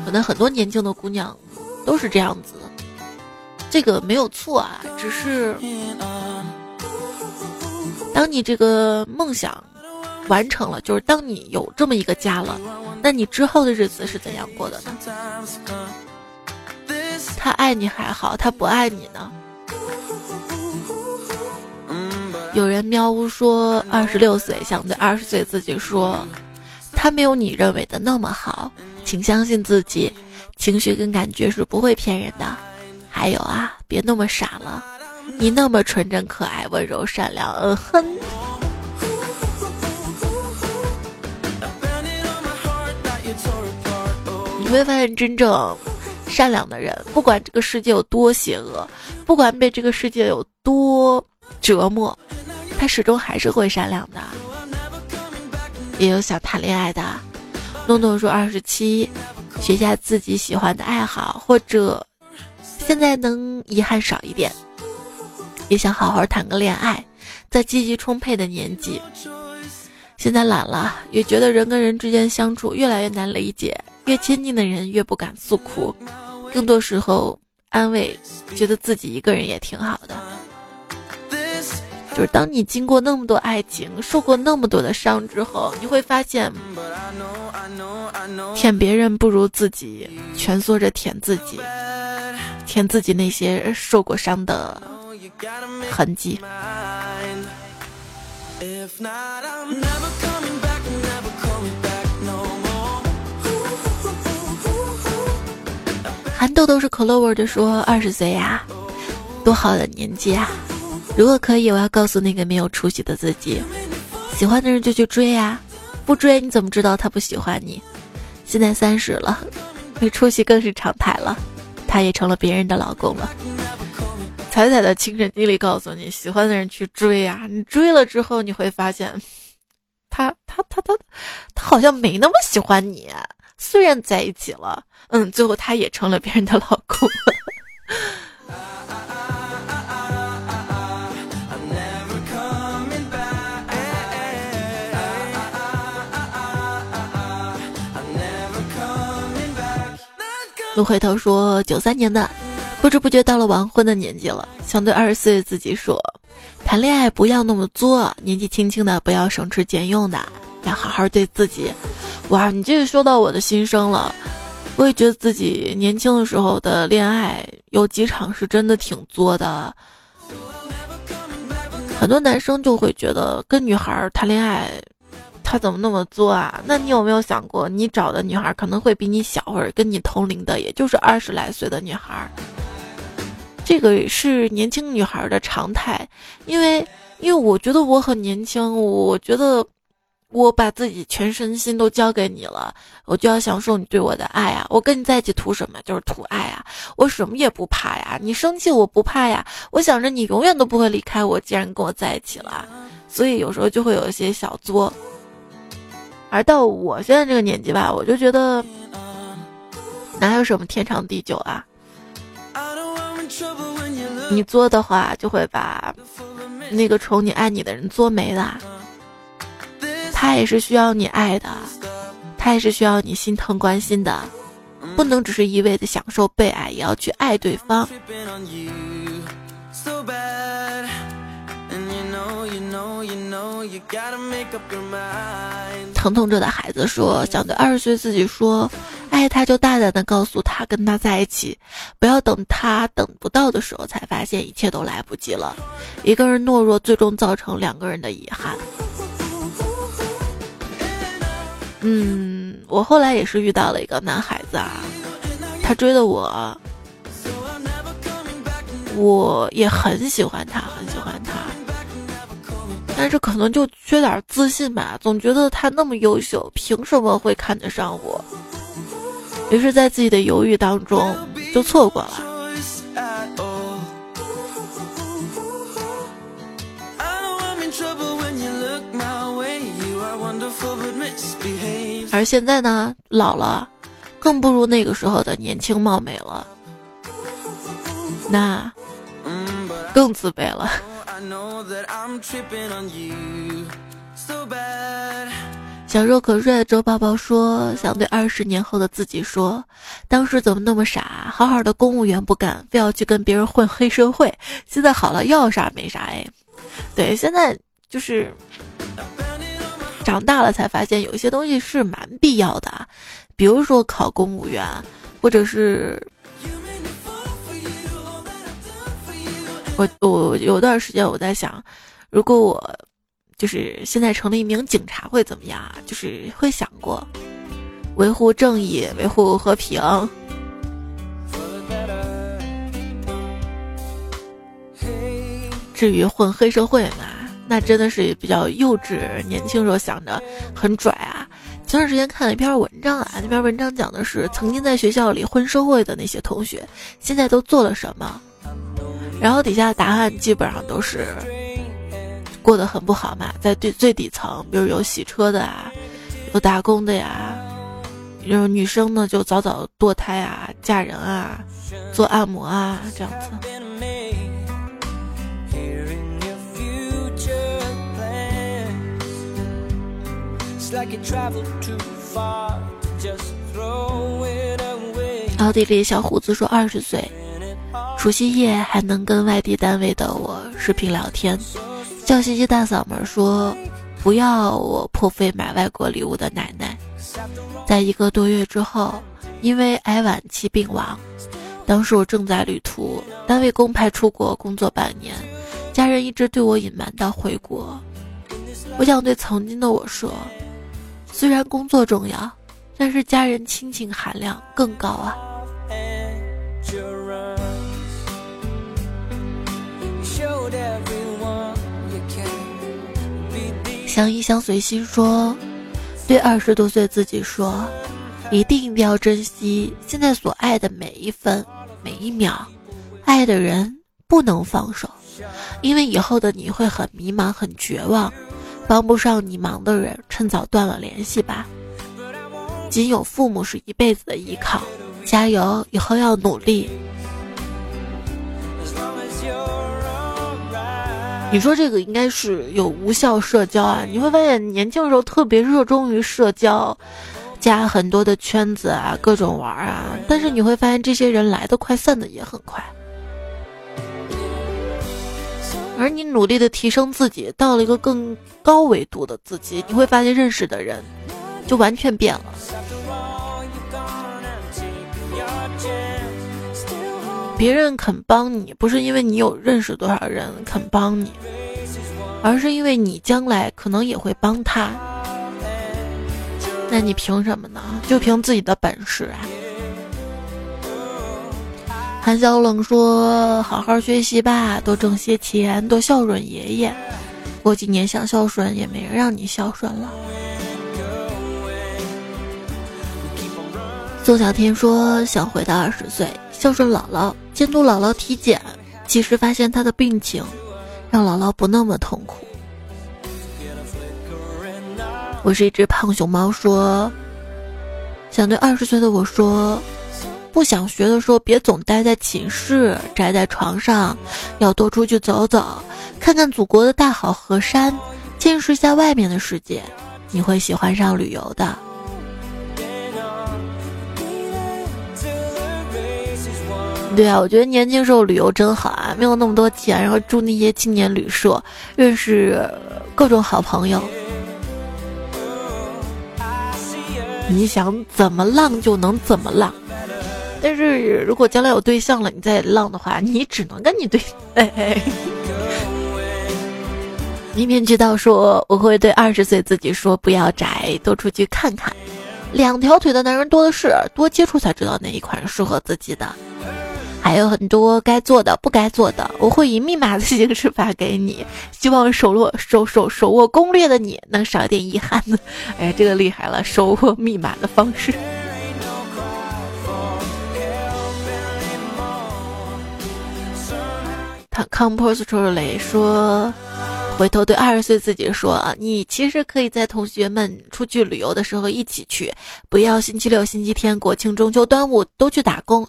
[SPEAKER 1] 可能很多年轻的姑娘都是这样子，这个没有错啊，只是当你这个梦想完成了，就是当你有这么一个家了。那你之后的日子是怎样过的呢？他爱你还好，他不爱你呢？有人喵呜说，二十六岁想对二十岁自己说，他没有你认为的那么好，请相信自己，情绪跟感觉是不会骗人的。还有啊，别那么傻了，你那么纯真可爱、温柔善良，嗯哼。你会发现，真正善良的人，不管这个世界有多邪恶，不管被这个世界有多折磨。他始终还是会善良的，也有想谈恋爱的。诺诺说二十七，学下自己喜欢的爱好，或者现在能遗憾少一点，也想好好谈个恋爱，在积极充沛的年纪。现在懒了，也觉得人跟人之间相处越来越难理解，越亲近的人越不敢诉苦，更多时候安慰，觉得自己一个人也挺好的。就是当你经过那么多爱情，受过那么多的伤之后，你会发现，舔别人不如自己蜷缩着舔自己，舔自己那些受过伤的痕迹。韩豆豆是 color 味的说：“二十岁呀，多好的年纪啊！”如果可以，我要告诉那个没有出息的自己：喜欢的人就去追呀，不追你怎么知道他不喜欢你？现在三十了，没出息更是常态了，他也成了别人的老公了。彩彩的亲身经历告诉你：喜欢的人去追呀，你追了之后你会发现，他他他他他好像没那么喜欢你。虽然在一起了，嗯，最后他也成了别人的老公。陆回头说：“九三年的，不知不觉到了完婚的年纪了，想对二十岁的自己说，谈恋爱不要那么作，年纪轻轻的不要省吃俭用的，要好好对自己。哇，你这个说到我的心声了，我也觉得自己年轻的时候的恋爱有几场是真的挺作的。很多男生就会觉得跟女孩谈恋爱。”他怎么那么作啊？那你有没有想过，你找的女孩可能会比你小，或者跟你同龄的，也就是二十来岁的女孩。这个是年轻女孩的常态，因为因为我觉得我很年轻，我觉得我把自己全身心都交给你了，我就要享受你对我的爱啊！我跟你在一起图什么？就是图爱啊！我什么也不怕呀，你生气我不怕呀，我想着你永远都不会离开我，既然跟我在一起了，所以有时候就会有一些小作。而到我现在这个年纪吧，我就觉得哪有什么天长地久啊？你作的话，就会把那个宠你爱你的人作没了。他也是需要你爱的，他也是需要你心疼关心的，不能只是一味的享受被爱，也要去爱对方。疼痛着的孩子说：“想对二十岁自己说，爱他就大胆的告诉他，跟他在一起，不要等他等不到的时候才发现一切都来不及了。一个人懦弱，最终造成两个人的遗憾。”嗯，我后来也是遇到了一个男孩子啊，他追的我，我也很喜欢他，很喜欢他。但是可能就缺点自信吧，总觉得他那么优秀，凭什么会看得上我？于是，在自己的犹豫当中，就错过了。而现在呢，老了，更不如那个时候的年轻貌美了，那更自卑了。小肉可睡的周宝宝说：“想对二十年后的自己说，当时怎么那么傻？好好的公务员不干，非要去跟别人混黑社会。现在好了，要啥没啥哎。对，现在就是长大了才发现，有一些东西是蛮必要的，比如说考公务员，或者是我我有段时间我在想，如果我就是现在成了一名警察会怎么样啊？就是会想过维护正义、维护和平。至于混黑社会嘛，那真的是比较幼稚，年轻时候想着很拽啊。前段时间看了一篇文章啊，那篇文章讲的是曾经在学校里混社会的那些同学，现在都做了什么。然后底下的答案基本上都是过得很不好嘛，在最最底层，比如有洗车的啊，有打工的呀，有女生呢就早早堕胎啊、嫁人啊、做按摩啊这样子。奥地利小胡子说二十岁。除夕夜还能跟外地单位的我视频聊天，笑嘻嘻大嗓门说：“不要我破费买外国礼物的奶奶。”在一个多月之后，因为癌晚期病亡。当时我正在旅途，单位公派出国工作半年，家人一直对我隐瞒到回国。我想对曾经的我说：虽然工作重要，但是家人亲情含量更高啊。相依相随心说，对二十多岁自己说，一定一定要珍惜现在所爱的每一分每一秒，爱的人不能放手，因为以后的你会很迷茫很绝望，帮不上你忙的人，趁早断了联系吧。仅有父母是一辈子的依靠，加油，以后要努力。你说这个应该是有无效社交啊？你会发现年轻的时候特别热衷于社交，加很多的圈子啊，各种玩啊。但是你会发现这些人来的快，散的也很快。而你努力的提升自己，到了一个更高维度的自己，你会发现认识的人就完全变了。别人肯帮你，不是因为你有认识多少人肯帮你，而是因为你将来可能也会帮他。那你凭什么呢？就凭自己的本事啊！韩小冷说：“好好学习吧，多挣些钱，多孝顺爷爷。过几年想孝顺也没人让你孝顺了。”宋小天说：“想回到二十岁。”孝顺姥姥，监督姥姥体检，及时发现她的病情，让姥姥不那么痛苦。我是一只胖熊猫，说想对二十岁的我说，不想学的时候别总待在寝室，宅在床上，要多出去走走，看看祖国的大好河山，见识一下外面的世界，你会喜欢上旅游的。对啊，我觉得年轻时候旅游真好啊，没有那么多钱，然后住那些青年旅社，认识各种好朋友。你想怎么浪就能怎么浪，但是如果将来有对象了，你再浪的话，你只能跟你对。一面知道说，我会对二十岁自己说，不要宅，多出去看看。两条腿的男人多的是，多接触才知道哪一款适合自己的。还有很多该做的、不该做的，我会以密码的形式发给你。希望手握手手手握攻略的你能少一点遗憾呢。哎，这个厉害了，手握密码的方式。他 compositorly 说，回头对二十岁自己说啊，你其实可以在同学们出去旅游的时候一起去，不要星期六、星期天、国庆、中秋、端午都去打工。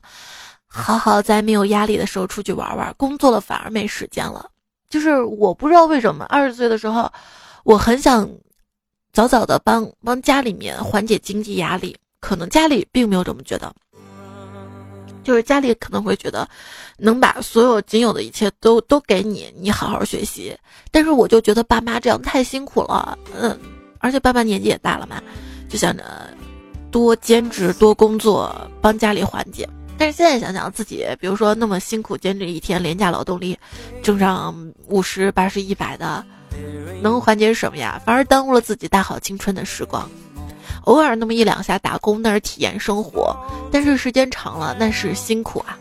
[SPEAKER 1] 好好在没有压力的时候出去玩玩，工作了反而没时间了。就是我不知道为什么，二十岁的时候，我很想早早的帮帮家里面缓解经济压力。可能家里并没有这么觉得，就是家里可能会觉得能把所有仅有的一切都都给你，你好好学习。但是我就觉得爸妈这样太辛苦了，嗯，而且爸爸年纪也大了嘛，就想着多兼职多工作帮家里缓解。但是现在想想自己，比如说那么辛苦兼职一天，廉价劳动力，挣上五十、八十、一百的，能缓解什么呀？反而耽误了自己大好青春的时光。偶尔那么一两下打工，那是体验生活，但是时间长了，那是辛苦啊。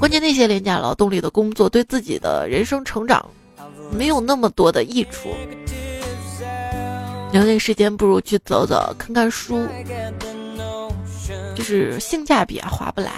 [SPEAKER 1] 关键那些廉价劳动力的工作，对自己的人生成长没有那么多的益处。留那时间，不如去走走，看看书，就是性价比啊，划不来。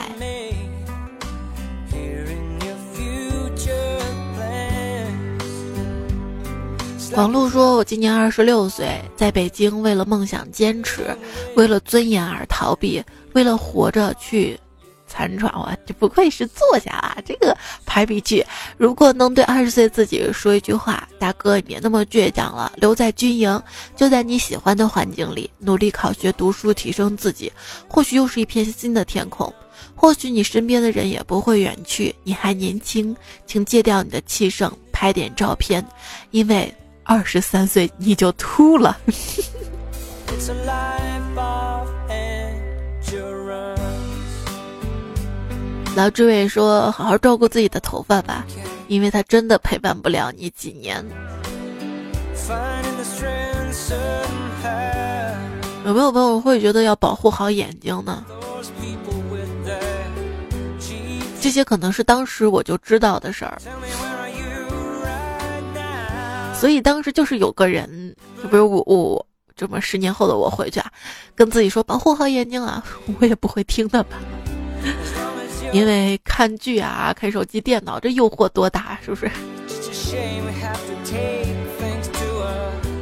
[SPEAKER 1] 王璐说：“我今年二十六岁，在北京，为了梦想坚持，为了尊严而逃避，为了活着去残喘。我这不愧是作家啊！这个排比句，如果能对二十岁自己说一句话，大哥，别那么倔强了，留在军营，就在你喜欢的环境里，努力考学读书，提升自己，或许又是一片新的天空。或许你身边的人也不会远去。你还年轻，请戒掉你的气盛，拍点照片，因为。”二十三岁你就秃了。老志伟说：“好好照顾自己的头发吧，因为他真的陪伴不了你几年。”有没有朋友会觉得要保护好眼睛呢？这些可能是当时我就知道的事儿。所以当时就是有个人，就比如我我这么十年后的我回去啊，跟自己说保护好眼睛啊，我也不会听的吧，因为看剧啊、看手机、电脑，这诱惑多大，是不是？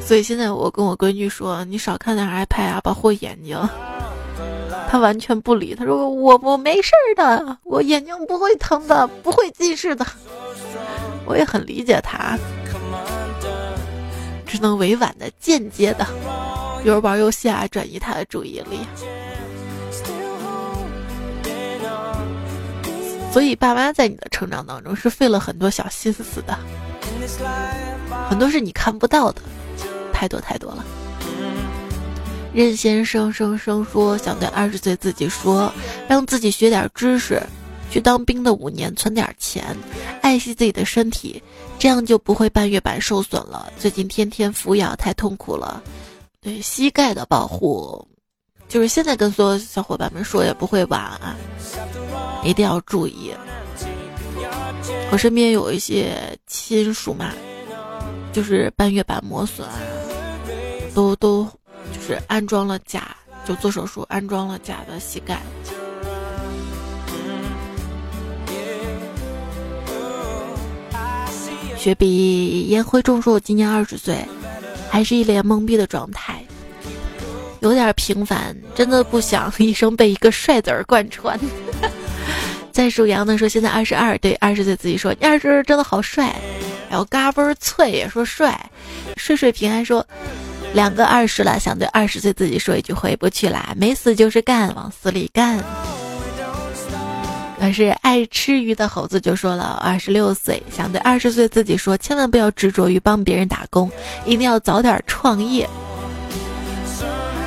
[SPEAKER 1] 所以现在我跟我闺女说，你少看点 iPad 啊，保护眼睛。她完全不理，她说我我没事儿的，我眼睛不会疼的，不会近视的。我也很理解她。只能委婉的、间接的，比如玩游戏啊，转移他的注意力。所以，爸妈在你的成长当中是费了很多小心思的，很多是你看不到的，太多太多了。任先生生生说，想对二十岁自己说，让自己学点知识。去当兵的五年，存点钱，爱惜自己的身体，这样就不会半月板受损了。最近天天服药，太痛苦了。对膝盖的保护，就是现在跟所有小伙伴们说也不会晚啊，一定要注意。我身边有一些亲属嘛，就是半月板磨损啊，都都就是安装了假，就做手术安装了假的膝盖。雪碧烟灰重说：“我今年二十岁，还是一脸懵逼的状态，有点平凡，真的不想一生被一个帅字儿贯穿。”在数羊的说：“现在二十二，对二十岁自己说，你二十真的好帅。”然后嘎嘣脆也说帅，睡睡平安说：“两个二十了，想对二十岁自己说一句回不去啦，没死就是干，往死里干。”可是爱吃鱼的猴子就说了：“二十六岁，想对二十岁自己说，千万不要执着于帮别人打工，一定要早点创业。”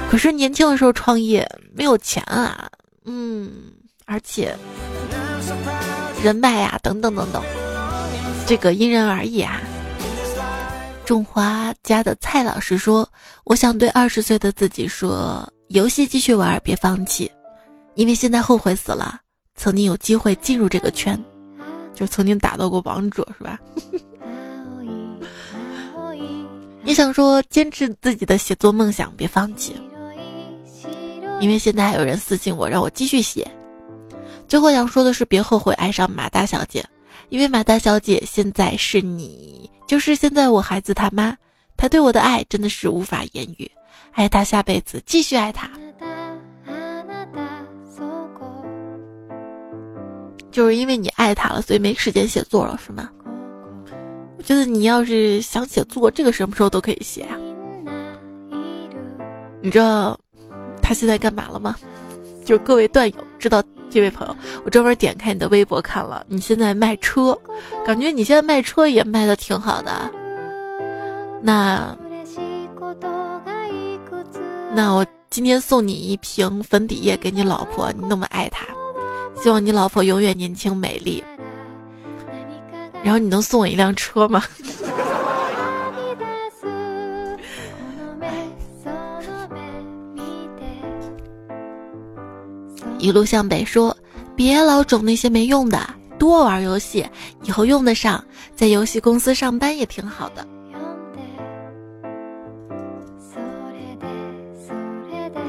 [SPEAKER 1] 可是年轻的时候创业没有钱啊，嗯，而且人脉呀，等等等等，这个因人而异啊。种花家的蔡老师说：“我想对二十岁的自己说，游戏继续玩，别放弃，因为现在后悔死了。”曾经有机会进入这个圈，就曾经打到过王者，是吧？你想说坚持自己的写作梦想，别放弃，因为现在还有人私信我，让我继续写。最后想说的是，别后悔爱上马大小姐，因为马大小姐现在是你，就是现在我孩子他妈，她对我的爱真的是无法言语，爱她下辈子，继续爱她。就是因为你爱他了，所以没时间写作了，是吗？我觉得你要是想写作，这个什么时候都可以写啊。你知道他现在干嘛了吗？就各位段友知道这位朋友，我专门点开你的微博看了，你现在卖车，感觉你现在卖车也卖的挺好的。那那我今天送你一瓶粉底液给你老婆，你那么爱她。希望你老婆永远年轻美丽。然后你能送我一辆车吗？一路向北说，别老整那些没用的，多玩游戏，以后用得上，在游戏公司上班也挺好的。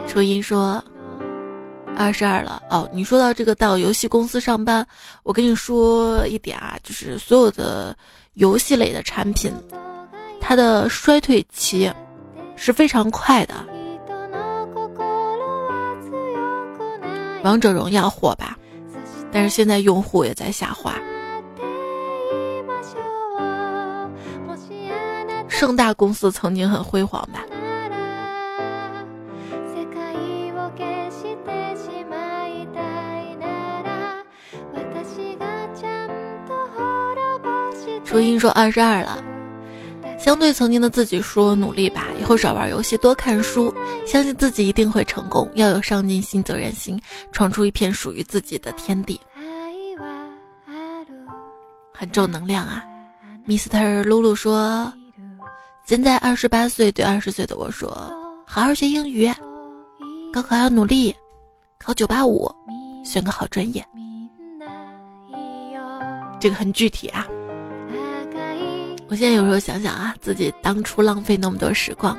[SPEAKER 1] 初音说。二十二了哦，你说到这个到游戏公司上班，我跟你说一点啊，就是所有的游戏类的产品，它的衰退期是非常快的。王者荣耀火吧，但是现在用户也在下滑。盛大公司曾经很辉煌吧。初音说二十二了，相对曾经的自己说努力吧，以后少玩游戏，多看书，相信自己一定会成功，要有上进心、责任心，闯出一片属于自己的天地。很正能量啊，Mr. 露露说，现在二十八岁，对二十岁的我说，好好学英语，高考要努力，考九八五，选个好专业。这个很具体啊。我现在有时候想想啊，自己当初浪费那么多时光，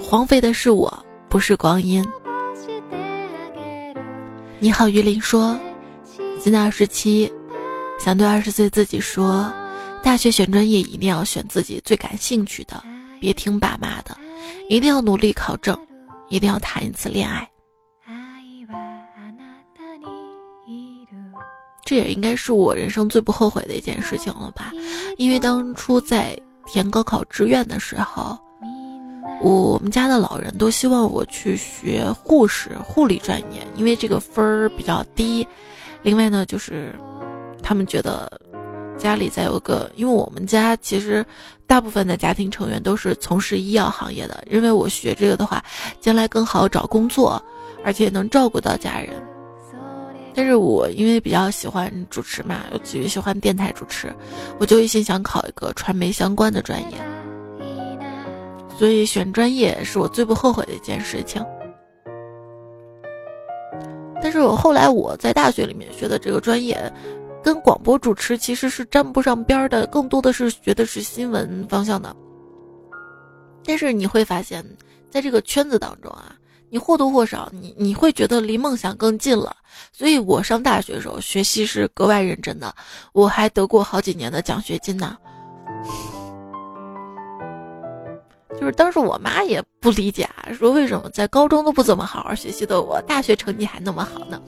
[SPEAKER 1] 荒废的是我，不是光阴。你好，于林说，今年二十七，想对二十岁自己说，大学选专业一定要选自己最感兴趣的，别听爸妈的，一定要努力考证，一定要谈一次恋爱。这也应该是我人生最不后悔的一件事情了吧？因为当初在填高考志愿的时候，我们家的老人都希望我去学护士、护理专业，因为这个分儿比较低。另外呢，就是他们觉得家里再有个，因为我们家其实大部分的家庭成员都是从事医药行业的，认为我学这个的话，将来更好找工作，而且能照顾到家人。但是我因为比较喜欢主持嘛，尤其喜欢电台主持，我就一心想考一个传媒相关的专业，所以选专业是我最不后悔的一件事情。但是我后来我在大学里面学的这个专业，跟广播主持其实是沾不上边儿的，更多的是学的是新闻方向的。但是你会发现在这个圈子当中啊。你或多或少，你你会觉得离梦想更近了。所以我上大学的时候学习是格外认真的，我还得过好几年的奖学金呢。就是当时我妈也不理解啊，说为什么在高中都不怎么好好学习的我，大学成绩还那么好呢？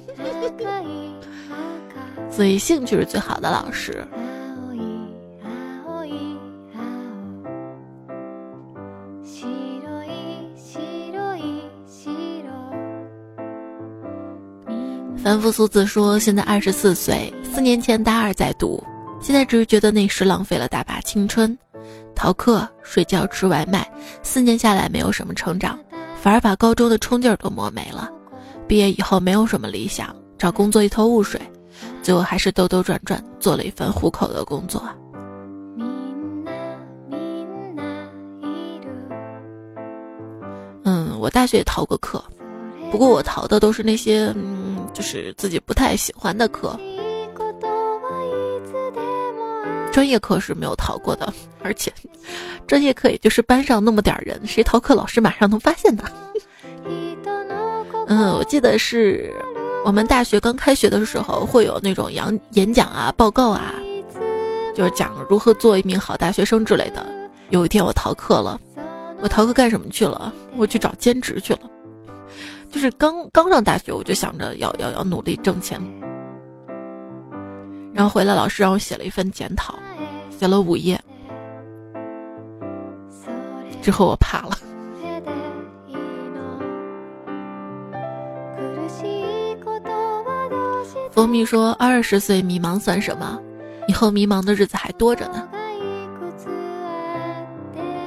[SPEAKER 1] 所以兴趣是最好的老师。凡夫俗子说，现在二十四岁，四年前大二在读，现在只是觉得那时浪费了大把青春，逃课、睡觉、吃外卖，四年下来没有什么成长，反而把高中的冲劲儿都磨没了。毕业以后没有什么理想，找工作一头雾水，最后还是兜兜转转做了一份糊口的工作。嗯，我大学也逃过课，不过我逃的都是那些嗯。就是自己不太喜欢的课，专业课是没有逃过的，而且专业课也就是班上那么点人，谁逃课老师马上能发现的。嗯，我记得是我们大学刚开学的时候会有那种演演讲啊、报告啊，就是讲如何做一名好大学生之类的。有一天我逃课了，我逃课干什么去了？我去找兼职去了。就是刚刚上大学，我就想着要要要努力挣钱，然后回来老师让我写了一份检讨，写了五页，之后我怕了。蜂蜜说：“二十岁迷茫算什么？以后迷茫的日子还多着呢。”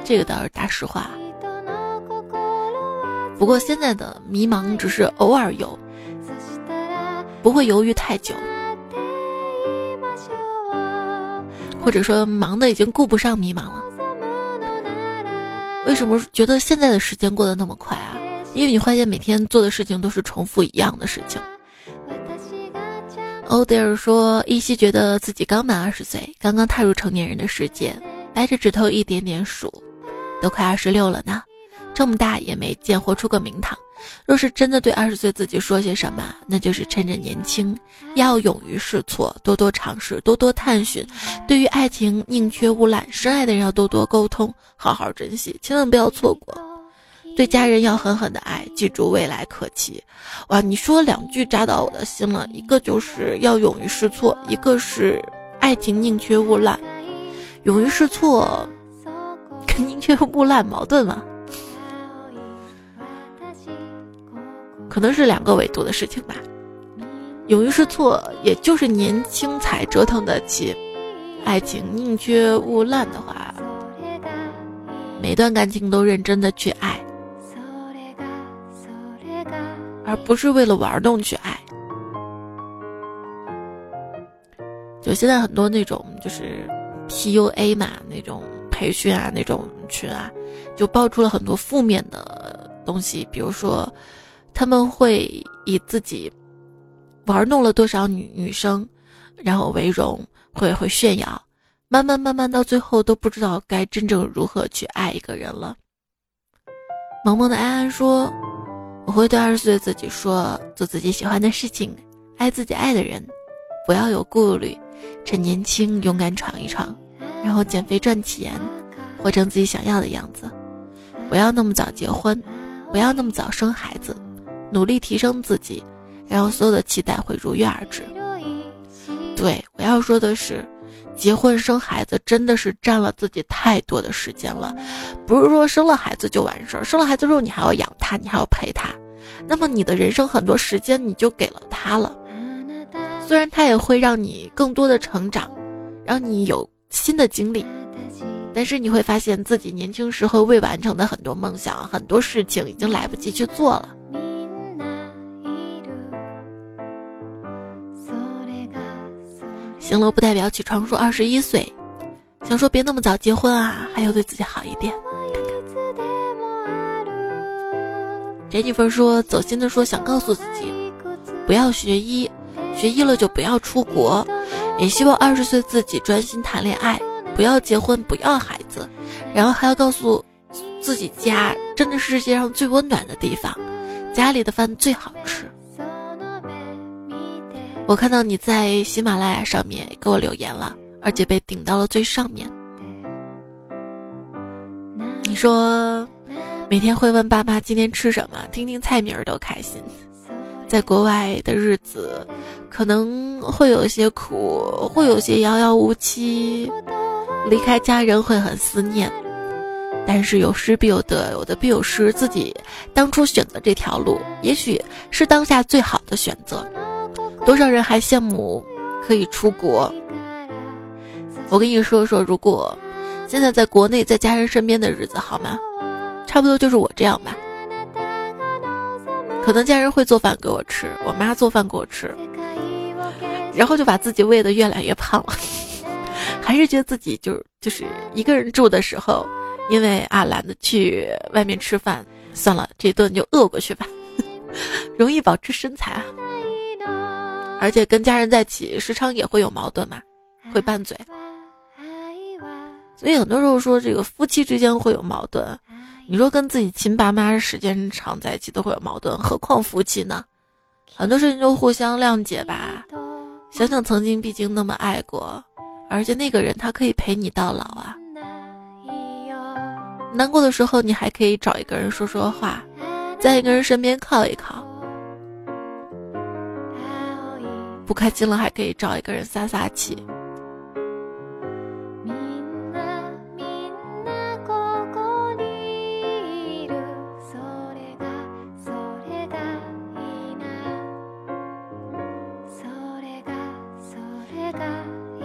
[SPEAKER 1] 这个倒是大实话。不过现在的迷茫只是偶尔有，不会犹豫太久，或者说忙的已经顾不上迷茫了。为什么觉得现在的时间过得那么快啊？因为你发现每天做的事情都是重复一样的事情。欧德尔说，依稀觉得自己刚满二十岁，刚刚踏入成年人的世界，掰着指头一点点数，都快二十六了呢。这么大也没见活出个名堂。若是真的对二十岁自己说些什么，那就是趁着年轻，要勇于试错，多多尝试，多多探寻。对于爱情，宁缺毋滥，深爱的人要多多沟通，好好珍惜，千万不要错过。对家人要狠狠的爱，记住未来可期。哇，你说两句扎到我的心了，一个就是要勇于试错，一个是爱情宁缺毋滥。勇于试错，跟宁缺毋滥矛盾吗？可能是两个维度的事情吧。勇于试错，也就是年轻才折腾得起；爱情宁缺毋滥的话，每段感情都认真的去爱，而不是为了玩弄去爱。就现在很多那种就是 PUA 嘛，那种培训啊，那种群啊，就爆出了很多负面的东西，比如说。他们会以自己玩弄了多少女女生，然后为荣，会会炫耀，慢慢慢慢到最后都不知道该真正如何去爱一个人了。萌萌的安安说：“我会对二十岁自己说，做自己喜欢的事情，爱自己爱的人，不要有顾虑，趁年轻勇敢闯一闯，然后减肥赚钱，活成自己想要的样子，不要那么早结婚，不要那么早生孩子。”努力提升自己，然后所有的期待会如约而至。对我要说的是，结婚生孩子真的是占了自己太多的时间了。不是说生了孩子就完事儿，生了孩子之后你还要养他，你还要陪他，那么你的人生很多时间你就给了他了。虽然他也会让你更多的成长，让你有新的经历，但是你会发现自己年轻时候未完成的很多梦想、很多事情已经来不及去做了。醒了不代表起床。说二十一岁，想说别那么早结婚啊，还要对自己好一点。Jennifer 说走心的说想告诉自己，不要学医，学医了就不要出国。也希望二十岁自己专心谈恋爱，不要结婚，不要孩子。然后还要告诉自己，家真的是世界上最温暖的地方，家里的饭最好吃。我看到你在喜马拉雅上面给我留言了，而且被顶到了最上面。你说每天会问爸妈今天吃什么，听听菜名儿都开心。在国外的日子可能会有些苦，会有些遥遥无期，离开家人会很思念。但是有失必有得，有得必有失。自己当初选择这条路，也许是当下最好的选择。多少人还羡慕可以出国？我跟你说说，如果现在在国内，在家人身边的日子好吗？差不多就是我这样吧。可能家人会做饭给我吃，我妈做饭给我吃，然后就把自己喂得越来越胖了。还是觉得自己就就是一个人住的时候，因为啊懒得去外面吃饭，算了，这顿就饿过去吧，容易保持身材。而且跟家人在一起，时常也会有矛盾嘛，会拌嘴。所以很多时候说这个夫妻之间会有矛盾，你说跟自己亲爸妈时间长在一起都会有矛盾，何况夫妻呢？很多事情就互相谅解吧。想想曾经毕竟那么爱过，而且那个人他可以陪你到老啊。难过的时候你还可以找一个人说说话，在一个人身边靠一靠。不开心了，还可以找一个人撒撒气。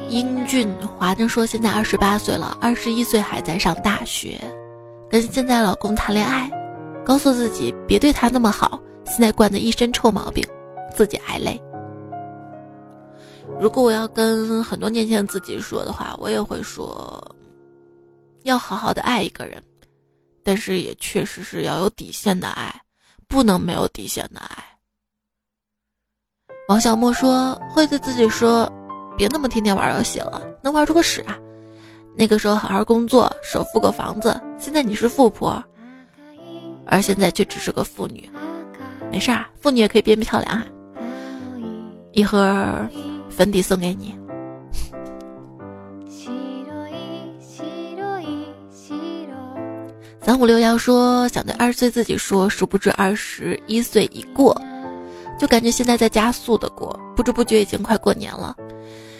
[SPEAKER 1] 英俊华着说：“现在二十八岁了，二十一岁还在上大学，跟现在老公谈恋爱，告诉自己别对他那么好，现在惯得一身臭毛病，自己挨累。”如果我要跟很多年前自己说的话，我也会说，要好好的爱一个人，但是也确实是要有底线的爱，不能没有底线的爱。王小莫说，会对自己说，别那么天天玩游戏了，能玩出个屎啊！那个时候好好工作，首付个房子，现在你是富婆，而现在却只是个妇女。没事儿，妇女也可以变漂亮啊。一盒粉底送给你。三五六幺说想对二十岁自己说，殊不知二十一岁已过，就感觉现在在加速的过，不知不觉已经快过年了，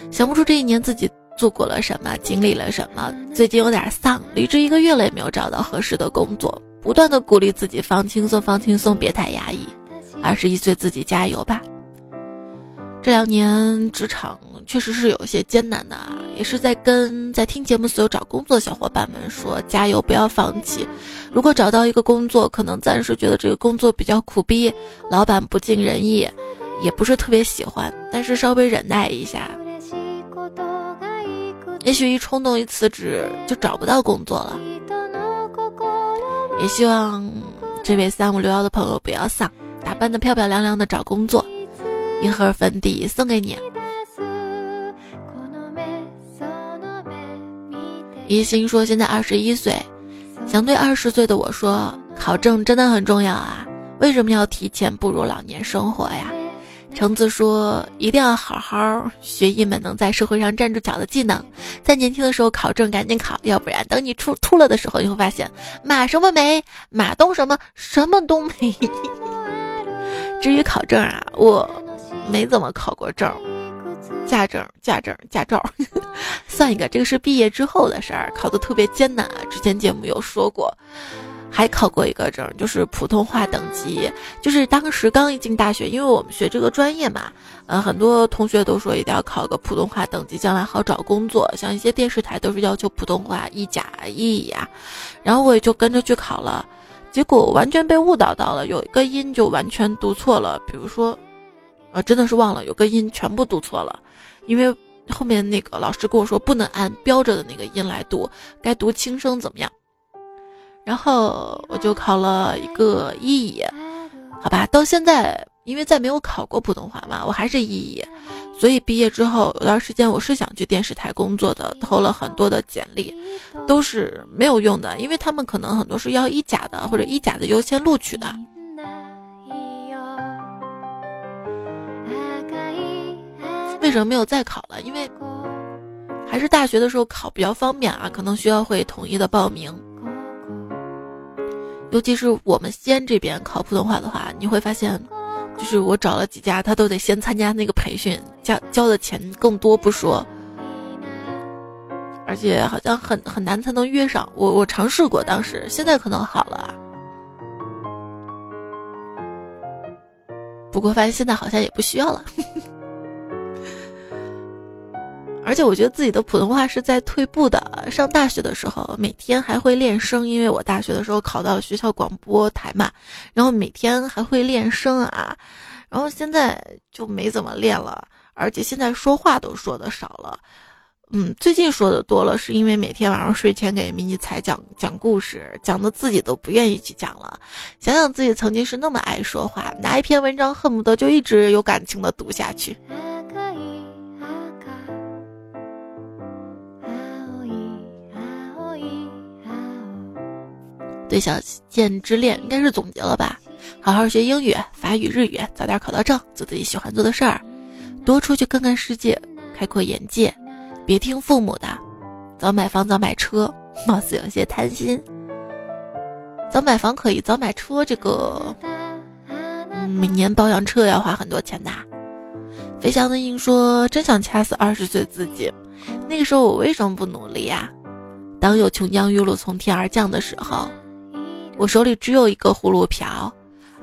[SPEAKER 1] 想不出这一年自己。做过了什么，经历了什么？最近有点丧，离职一个月了也没有找到合适的工作，不断的鼓励自己放轻松，放轻松，别太压抑。二十一岁自己加油吧。这两年职场确实是有些艰难的啊，也是在跟在听节目所有找工作的小伙伴们说，加油，不要放弃。如果找到一个工作，可能暂时觉得这个工作比较苦逼，老板不尽人意，也不是特别喜欢，但是稍微忍耐一下。也许一冲动一辞职就找不到工作了，也希望这位三五六幺的朋友不要丧，打扮的漂漂亮亮的找工作，一盒粉底送给你。一心说现在二十一岁，想对二十岁的我说，考证真的很重要啊，为什么要提前步入老年生活呀？橙子说：“一定要好好学一门能在社会上站住脚的技能，在年轻的时候考证赶紧考，要不然等你出秃了的时候，你会发现马什么没，马东什么什么都没。至于考证啊，我没怎么考过证，驾证、驾证、驾照，算一个，这个是毕业之后的事儿，考的特别艰难啊。之前节目有说过。”还考过一个证，就是普通话等级，就是当时刚一进大学，因为我们学这个专业嘛，呃，很多同学都说一定要考个普通话等级，将来好找工作。像一些电视台都是要求普通话一甲一乙呀，然后我也就跟着去考了，结果完全被误导到了，有一个音就完全读错了，比如说，呃，真的是忘了有个音全部读错了，因为后面那个老师跟我说不能按标着的那个音来读，该读轻声怎么样？然后我就考了一个一乙，好吧，到现在因为再没有考过普通话嘛，我还是一乙，所以毕业之后有段时间我是想去电视台工作的，投了很多的简历，都是没有用的，因为他们可能很多是要一甲的或者一甲的优先录取的。为什么没有再考了？因为还是大学的时候考比较方便啊，可能学校会统一的报名。尤其是我们西安这边考普通话的话，你会发现，就是我找了几家，他都得先参加那个培训，交交的钱更多不说，而且好像很很难才能约上。我我尝试过，当时现在可能好了，不过发现现在好像也不需要了。而且我觉得自己的普通话是在退步的。上大学的时候，每天还会练声，因为我大学的时候考到学校广播台嘛，然后每天还会练声啊。然后现在就没怎么练了，而且现在说话都说的少了。嗯，最近说的多了，是因为每天晚上睡前给迷你彩讲讲故事，讲的自己都不愿意去讲了。想想自己曾经是那么爱说话，拿一篇文章恨不得就一直有感情的读下去。对小贱之恋应该是总结了吧？好好学英语、法语、日语，早点考到证，做自己喜欢做的事儿，多出去看看世界，开阔眼界，别听父母的。早买房早买车，貌似有些贪心。早买房可以，早买车这个，每年保养车要花很多钱的。飞翔的鹰说：“真想掐死二十岁自己，那个时候我为什么不努力呀？当有琼浆玉露从天而降的时候。”我手里只有一个葫芦瓢。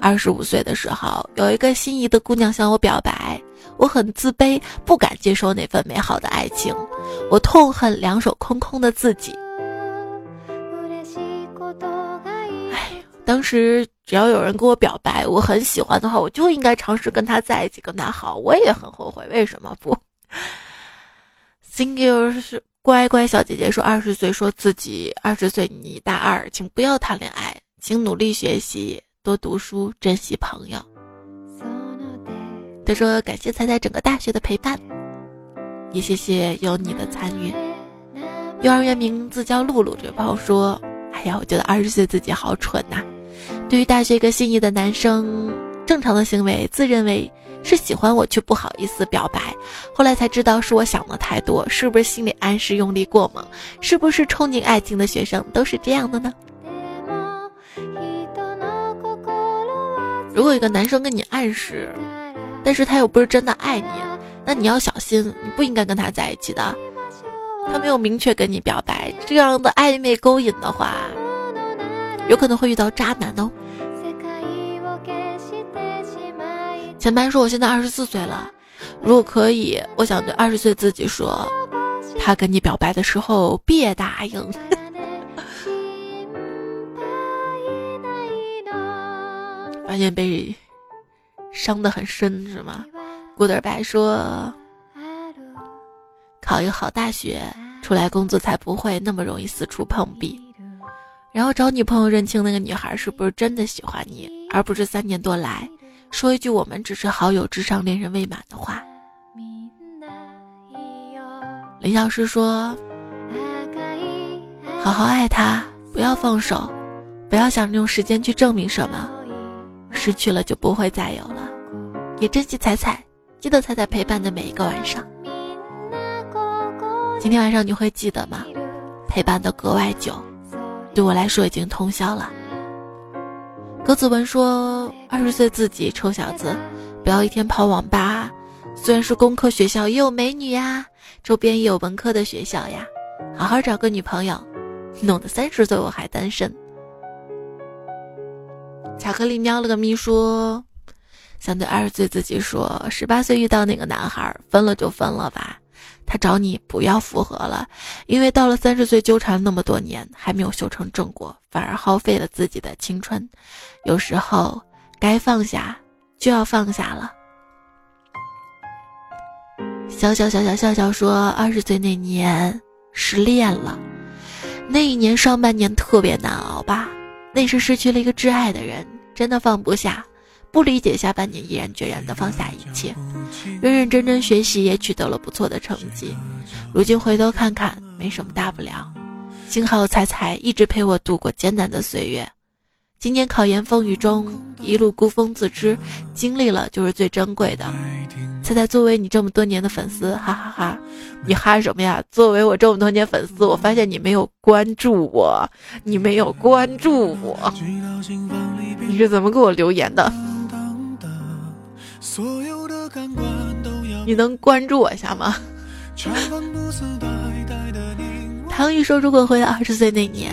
[SPEAKER 1] 二十五岁的时候，有一个心仪的姑娘向我表白，我很自卑，不敢接受那份美好的爱情。我痛恨两手空空的自己。哎，当时只要有人跟我表白，我很喜欢的话，我就应该尝试跟他在一起，跟他好。我也很后悔，为什么不？Single 是乖乖小姐姐说，二十岁说自己二十岁，你大二，请不要谈恋爱，请努力学习，多读书，珍惜朋友。他说感谢彩彩整个大学的陪伴，也谢谢有你的参与。幼儿园名字叫露露，这位朋友说，哎呀，我觉得二十岁自己好蠢呐。对于大学一个心仪的男生，正常的行为自认为。是喜欢我却不好意思表白，后来才知道是我想的太多，是不是心理暗示用力过猛？是不是憧憬爱情的学生都是这样的呢？如果一个男生跟你暗示，但是他又不是真的爱你，那你要小心，你不应该跟他在一起的。他没有明确跟你表白，这样的暧昧勾引的话，有可能会遇到渣男哦。前排说我现在二十四岁了，如果可以，我想对二十岁自己说，他跟你表白的时候别答应。发现被伤得很深是吗？古德白说，考一个好大学，出来工作才不会那么容易四处碰壁。然后找女朋友认清那个女孩是不是真的喜欢你，而不是三年多来。说一句我们只是好友之上恋人未满的话。林老师说：“好好爱他，不要放手，不要想着用时间去证明什么，失去了就不会再有了。也珍惜彩彩，记得彩彩陪伴的每一个晚上。今天晚上你会记得吗？陪伴的格外久，对我来说已经通宵了。”葛子文说：“二十岁自己臭小子，不要一天泡网吧。虽然是工科学校，也有美女呀，周边也有文科的学校呀。好好找个女朋友，弄得三十岁我还单身。”巧克力喵了个咪说：“想对二十岁自己说，十八岁遇到那个男孩，分了就分了吧。”他找你不要复合了，因为到了三十岁纠缠那么多年还没有修成正果，反而耗费了自己的青春。有时候该放下就要放下了。小小小小笑笑说，二十岁那年失恋了，那一年上半年特别难熬吧？那时失去了一个挚爱的人，真的放不下。不理解下半年毅然决然的放下一切，认认真真学习也取得了不错的成绩。如今回头看看，没什么大不了。幸好彩彩一直陪我度过艰难的岁月。今年考研风雨中一路孤峰自知，经历了就是最珍贵的。彩彩作为你这么多年的粉丝，哈哈哈！你哈什么呀？作为我这么多年粉丝，我发现你没有关注我，你没有关注我，你是怎么给我留言的？你能关注我一下吗？唐玉说：“如果回到二十岁那年，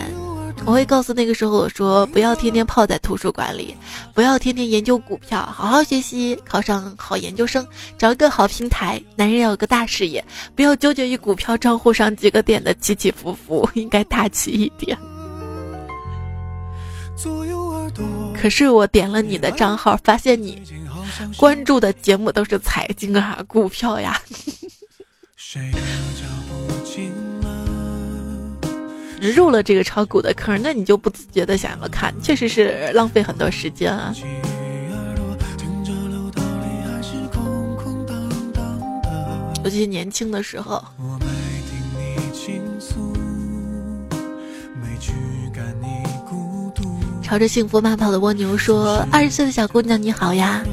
[SPEAKER 1] 我会告诉那个时候我说，不要天天泡在图书馆里，不要天天研究股票，好好学习，考上好研究生，找一个好平台。男人要有个大事业，不要纠结于股票账户上几个点的起起伏伏，应该大气一点。”可是我点了你的账号，发现你。关注的节目都是财经啊，股票呀。入了这个炒股的坑，那你就不自觉的想要看，确实是浪费很多时间啊。尤其年轻的时候。朝着幸福慢跑的蜗牛说：“二十岁的小姑娘你好呀。”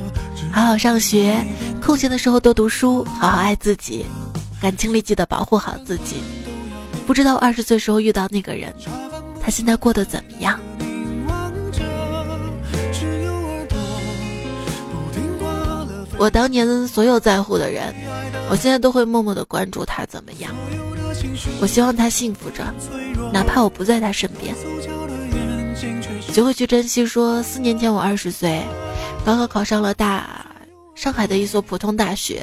[SPEAKER 1] 好好上学，空闲的时候多读书，好好爱自己，感情里记得保护好自己。不知道二十岁时候遇到那个人，他现在过得怎么样？我当年所有在乎的人，我现在都会默默的关注他怎么样。我希望他幸福着，哪怕我不在他身边。学会去珍惜。说四年前我二十岁，高考考上了大。上海的一所普通大学，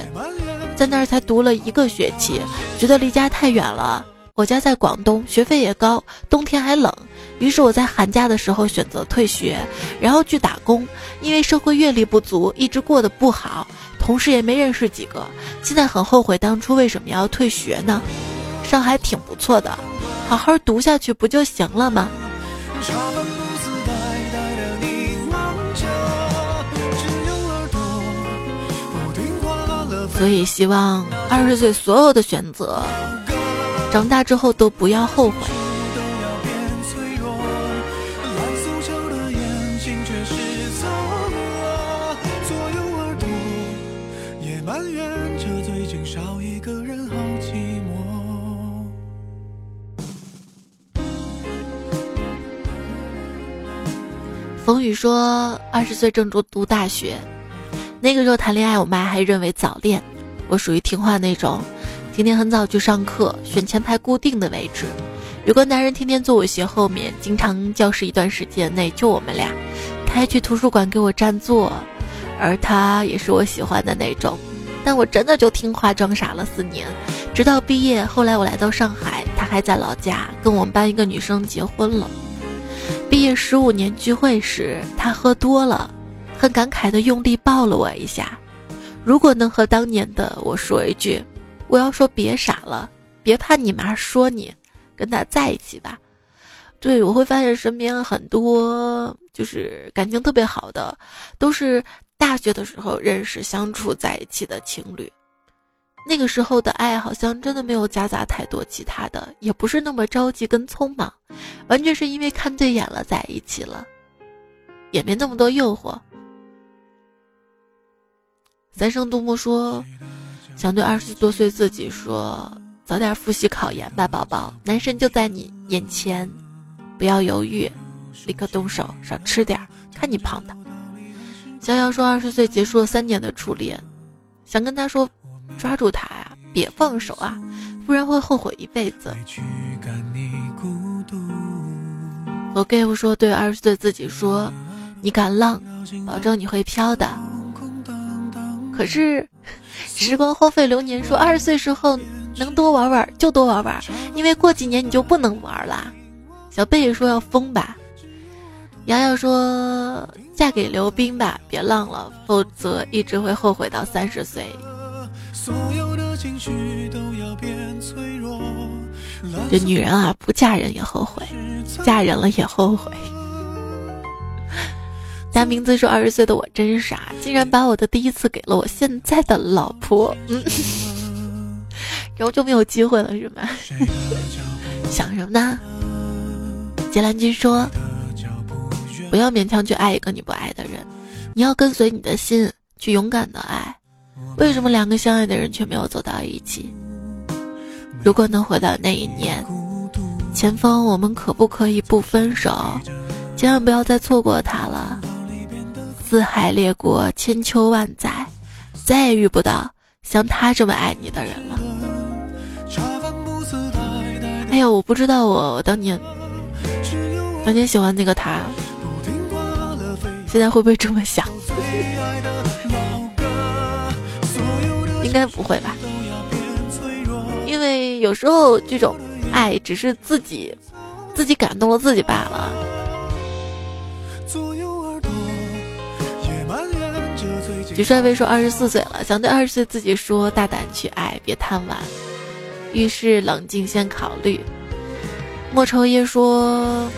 [SPEAKER 1] 在那儿才读了一个学期，觉得离家太远了。我家在广东，学费也高，冬天还冷。于是我在寒假的时候选择退学，然后去打工。因为社会阅历不足，一直过得不好。同事也没认识几个，现在很后悔当初为什么要退学呢？上海挺不错的，好好读下去不就行了吗？所以希望二十岁所有的选择，长大之后都不要后悔。冯宇说，二十岁正读读大学，那个时候谈恋爱，我妈还认为早恋。我属于听话那种，天天很早去上课，选前排固定的位置。有个男人天天坐我斜后面，经常教室一段时间内就我们俩，他还去图书馆给我占座，而他也是我喜欢的那种。但我真的就听话装傻了四年，直到毕业。后来我来到上海，他还在老家跟我们班一个女生结婚了。毕业十五年聚会时，他喝多了，很感慨的用力抱了我一下。如果能和当年的我说一句，我要说别傻了，别怕你妈说你，跟他在一起吧。对，我会发现身边很多就是感情特别好的，都是大学的时候认识相处在一起的情侣。那个时候的爱好像真的没有夹杂太多其他的，也不是那么着急跟匆忙，完全是因为看对眼了在一起了，也没那么多诱惑。三生杜牧说：“想对二十多岁自己说，早点复习考研吧，宝宝，男神就在你眼前，不要犹豫，立刻动手，少吃点儿，看你胖的。”逍遥说：“二十岁结束了三年的初恋，想跟他说。”抓住他呀，别放手啊，不然会后悔一辈子。我 give 说对二十岁自己说，你敢浪，保证你会飘的。可是时光荒废流年，说二十岁时候能多玩玩就多玩玩，因为过几年你就不能玩啦。小贝说要疯吧，瑶瑶说嫁给刘冰吧，别浪了，否则一直会后悔到三十岁。所有的情绪都要变脆弱。这女人啊，不嫁人也后悔，嫁人了也后悔。大名字说二十岁的我真傻，竟然把我的第一次给了我现在的老婆，嗯，然后就没有机会了是吗？想什么呢？杰兰君说，不要勉强去爱一个你不爱的人，你要跟随你的心去勇敢的爱。为什么两个相爱的人却没有走到一起？如果能回到那一年，前方我们可不可以不分手？千万不要再错过他了。四海列国，千秋万载，再也遇不到像他这么爱你的人了。哎呀，我不知道我当年当年喜欢那个他，现在会不会这么想？应该不会吧，因为有时候这种爱只是自己自己感动了自己罢了。徐帅威说二十四岁了，想对二十岁自己说：大胆去爱，别贪玩，遇事冷静先考虑。莫愁夜说，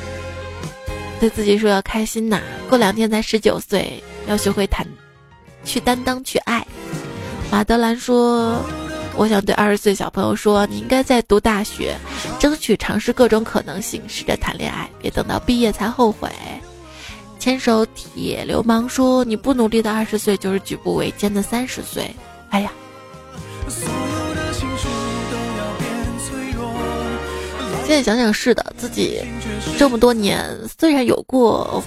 [SPEAKER 1] 对自己说要开心呐，过两天才十九岁，要学会谈，去担当，去爱。马德兰说：“我想对二十岁小朋友说，你应该在读大学，争取尝试各种可能性，试着谈恋爱，别等到毕业才后悔。”牵手铁流氓说：“你不努力的二十岁，就是举步维艰的三十岁。”哎呀，现在想想是的，自己这么多年虽然有过。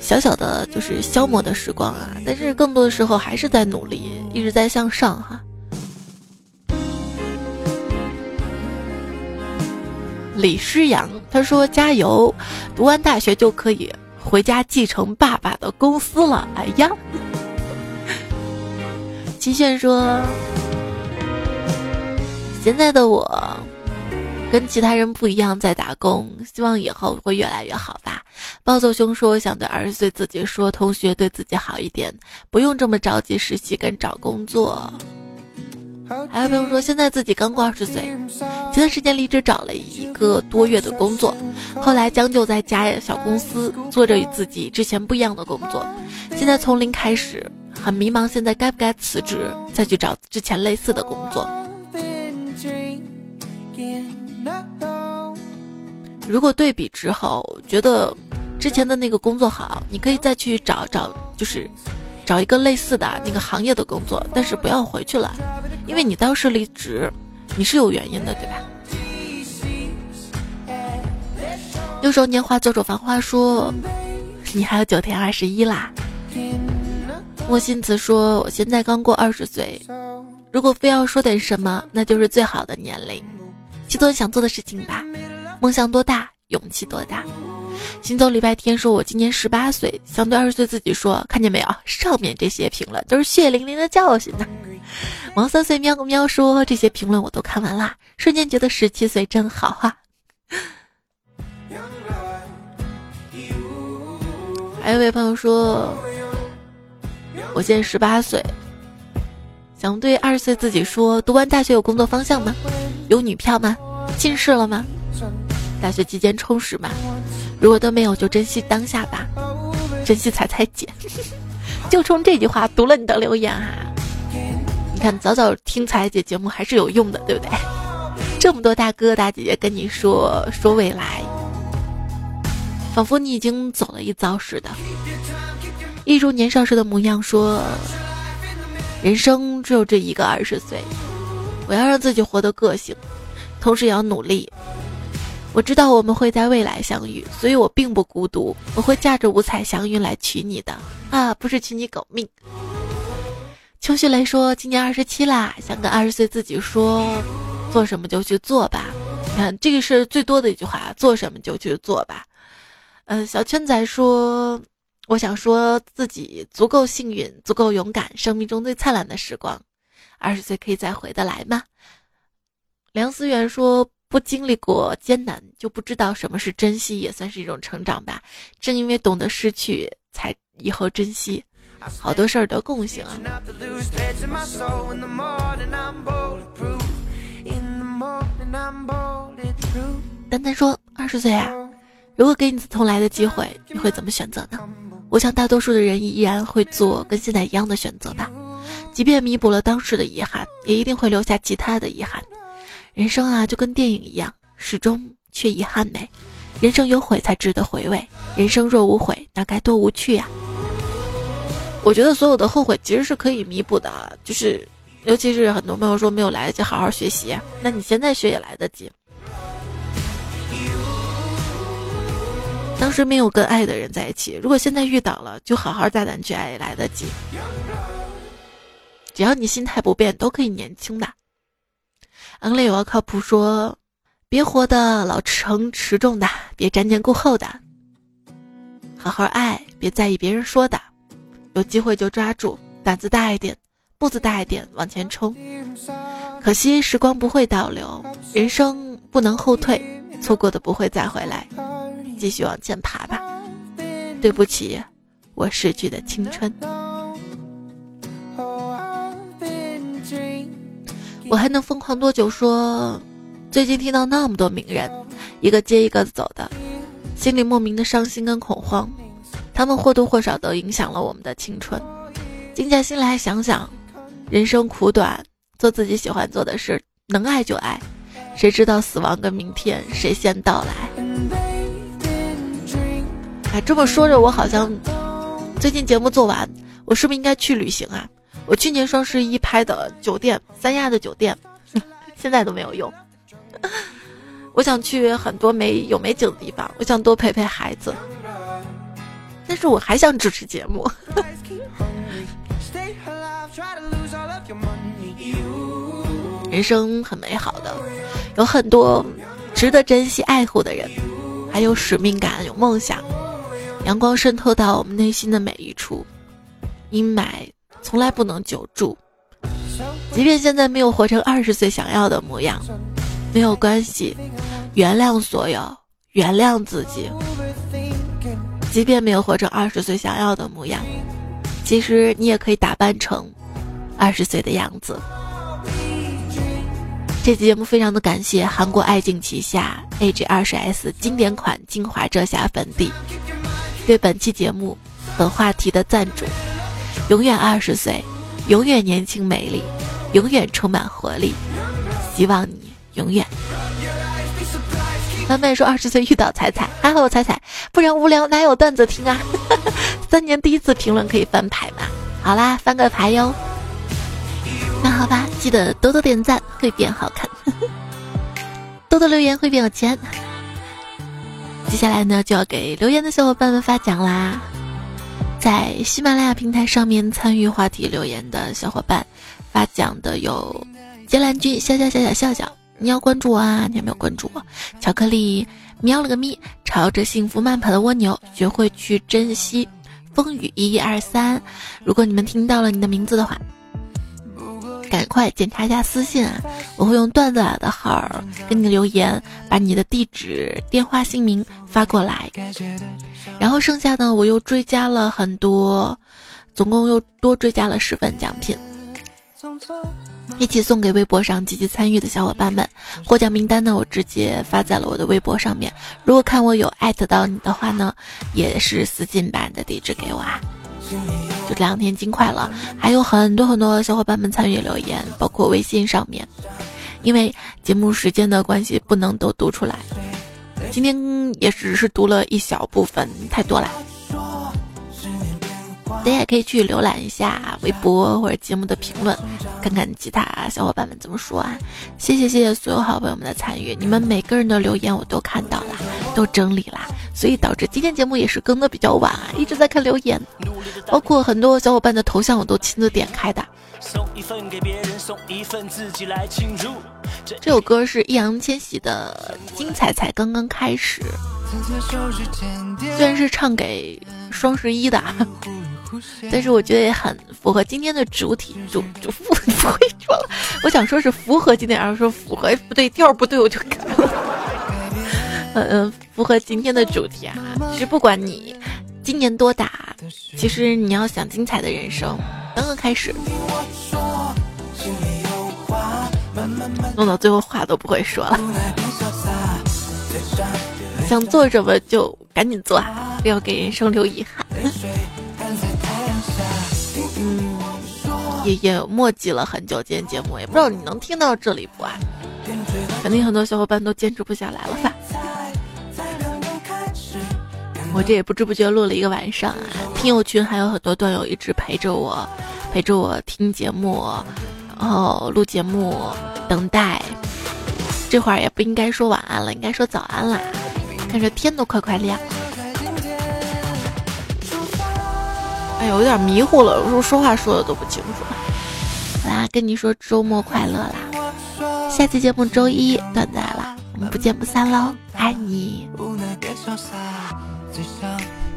[SPEAKER 1] 小小的就是消磨的时光啊，但是更多的时候还是在努力，一直在向上哈。李诗阳他说：“加油，读完大学就可以回家继承爸爸的公司了。”哎呀，齐炫说：“现在的我跟其他人不一样，在打工，希望以后会越来越好吧。”暴走熊说：“想对二十岁自己说，同学对自己好一点，不用这么着急实习跟找工作。”还有朋友说，现在自己刚过二十岁，前段时间离职找了一个多月的工作，后来将就在家小公司做着与自己之前不一样的工作，现在从零开始，很迷茫，现在该不该辞职，再去找之前类似的工作？如果对比之后觉得之前的那个工作好，你可以再去找找，就是找一个类似的那个行业的工作，但是不要回去了，因为你当时离职，你是有原因的，对吧？六手年华，左手繁花说，你还有九天二十一啦。莫心慈说，我现在刚过二十岁，如果非要说点什么，那就是最好的年龄，去做你想做的事情吧。梦想多大，勇气多大。行走礼拜天说：“我今年十八岁，想对二十岁自己说，看见没有？上面这些评论都是血淋淋的教训呢。”王三岁喵个喵说：“这些评论我都看完啦，瞬间觉得十七岁真好啊。”还有位朋友说：“我现在十八岁，想对二十岁自己说，读完大学有工作方向吗？有女票吗？近视了吗？”大学期间充实吗？如果都没有，就珍惜当下吧，珍惜彩彩姐。就冲这句话读了你的留言啊！你看，早早听彩彩姐节目还是有用的，对不对？这么多大哥大姐姐跟你说说未来，仿佛你已经走了一遭似的。一如年少时的模样，说人生只有这一个二十岁，我要让自己活得个性，同时也要努力。我知道我们会在未来相遇，所以我并不孤独。我会驾着五彩祥云来娶你的啊，不是娶你狗命。邱旭雷说：“今年二十七啦，想跟二十岁自己说，做什么就去做吧。你看，这个是最多的一句话，做什么就去做吧。”嗯，小圈仔说：“我想说自己足够幸运，足够勇敢，生命中最灿烂的时光，二十岁可以再回得来吗？”梁思远说。不经历过艰难，就不知道什么是珍惜，也算是一种成长吧。正因为懂得失去，才以后珍惜。好多事儿都共性啊。丹丹说：“二十岁啊，如果给你重来的机会，你会怎么选择呢？”我想大多数的人依然会做跟现在一样的选择吧。即便弥补了当时的遗憾，也一定会留下其他的遗憾。人生啊，就跟电影一样，始终缺遗憾美。人生有悔才值得回味，人生若无悔，那该多无趣呀！我觉得所有的后悔其实是可以弥补的，就是，尤其是很多朋友说没有来得及好好学习，那你现在学也来得及。当时没有跟爱的人在一起，如果现在遇到了，就好好大胆去爱，也来得及。只要你心态不变，都可以年轻的。昂雷我靠谱说，别活得老成持重的，别瞻前顾后的，好好爱，别在意别人说的，有机会就抓住，胆子大一点，步子大一点，往前冲。可惜时光不会倒流，人生不能后退，错过的不会再回来，继续往前爬吧。对不起，我逝去的青春。我还能疯狂多久？说，最近听到那么多名人，一个接一个走的，心里莫名的伤心跟恐慌。他们或多或少都影响了我们的青春。静下心来想想，人生苦短，做自己喜欢做的事，能爱就爱。谁知道死亡跟明天谁先到来？哎，这么说着，我好像最近节目做完，我是不是应该去旅行啊？我去年双十一拍的酒店，三亚的酒店，现在都没有用。我想去很多美有美景的地方，我想多陪陪孩子，但是我还想主持节目。人生很美好的，有很多值得珍惜爱护的人，还有使命感，有梦想，阳光渗透到我们内心的每一处，阴霾。从来不能久住，即便现在没有活成二十岁想要的模样，没有关系，原谅所有，原谅自己。即便没有活成二十岁想要的模样，其实你也可以打扮成二十岁的样子。这期节目非常的感谢韩国爱敬旗下 AJ 二十 S 经典款精华遮瑕粉底对本期节目本话题的赞助。永远二十岁，永远年轻美丽，永远充满活力。希望你永远。满满说二十岁遇到彩彩，还好有彩彩，不然无聊哪有段子听啊？三年第一次评论可以翻牌吗？好啦，翻个牌哟。那好吧，记得多多点赞会变好看，多多留言会变有钱。接下来呢，就要给留言的小伙伴们发奖啦。在喜马拉雅平台上面参与话题留言的小伙伴，发奖的有杰兰君、笑笑笑笑笑笑。你要关注我啊！你有没有关注我？巧克力喵了个咪，朝着幸福慢跑的蜗牛，学会去珍惜风雨一一二三。如果你们听到了你的名字的话，赶快检查一下私信啊！我会用段子的号给你留言，把你的地址、电话、姓名发过来。然后剩下呢我又追加了很多，总共又多追加了十份奖品。一起送给微博上积极参与的小伙伴们，获奖名单呢，我直接发在了我的微博上面。如果看我有艾特到你的话呢，也是私信把你的地址给我啊。就这两天尽快了，还有很多很多小伙伴们参与留言，包括微信上面，因为节目时间的关系不能都读出来，今天也只是读了一小部分，太多了。大家也可以去浏览一下微博或者节目的评论，看看其他小伙伴们怎么说啊！谢谢谢谢所有好朋友们的参与，你们每个人的留言我都看到了，都整理了，所以导致今天节目也是更的比较晚啊，一直在看留言，包括很多小伙伴的头像我都亲自点开的。这首歌是易烊千玺的《精彩才刚刚开始》，虽然是唱给双十一的。但是我觉得也很符合今天的主体，主主副不会说了。我想说是符合今天，然后说符合不对调不对，我就改了。嗯嗯，符合今天的主题啊。其实不管你今年多大，其实你要想精彩的人生刚刚开始。弄到最后话都不会说了。想做什么就赶紧做，不要给人生留遗憾。也也墨迹了很久，今天节目也不知道你能听到这里不啊？肯定很多小伙伴都坚持不下来了吧？我这也不知不觉录了一个晚上啊！听友群还有很多段友一直陪着我，陪着我听节目，然后录节目，等待。这会儿也不应该说晚安了，应该说早安啦！看着天都快快亮了。哎，有点迷糊了，有时候说话说的都不清楚。好啦，跟你说周末快乐啦！下期节目周一段子来了，我们不见不散喽，爱你。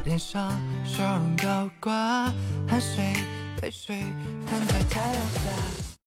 [SPEAKER 1] 脸上笑容高挂，汗水泪水摊在太阳下。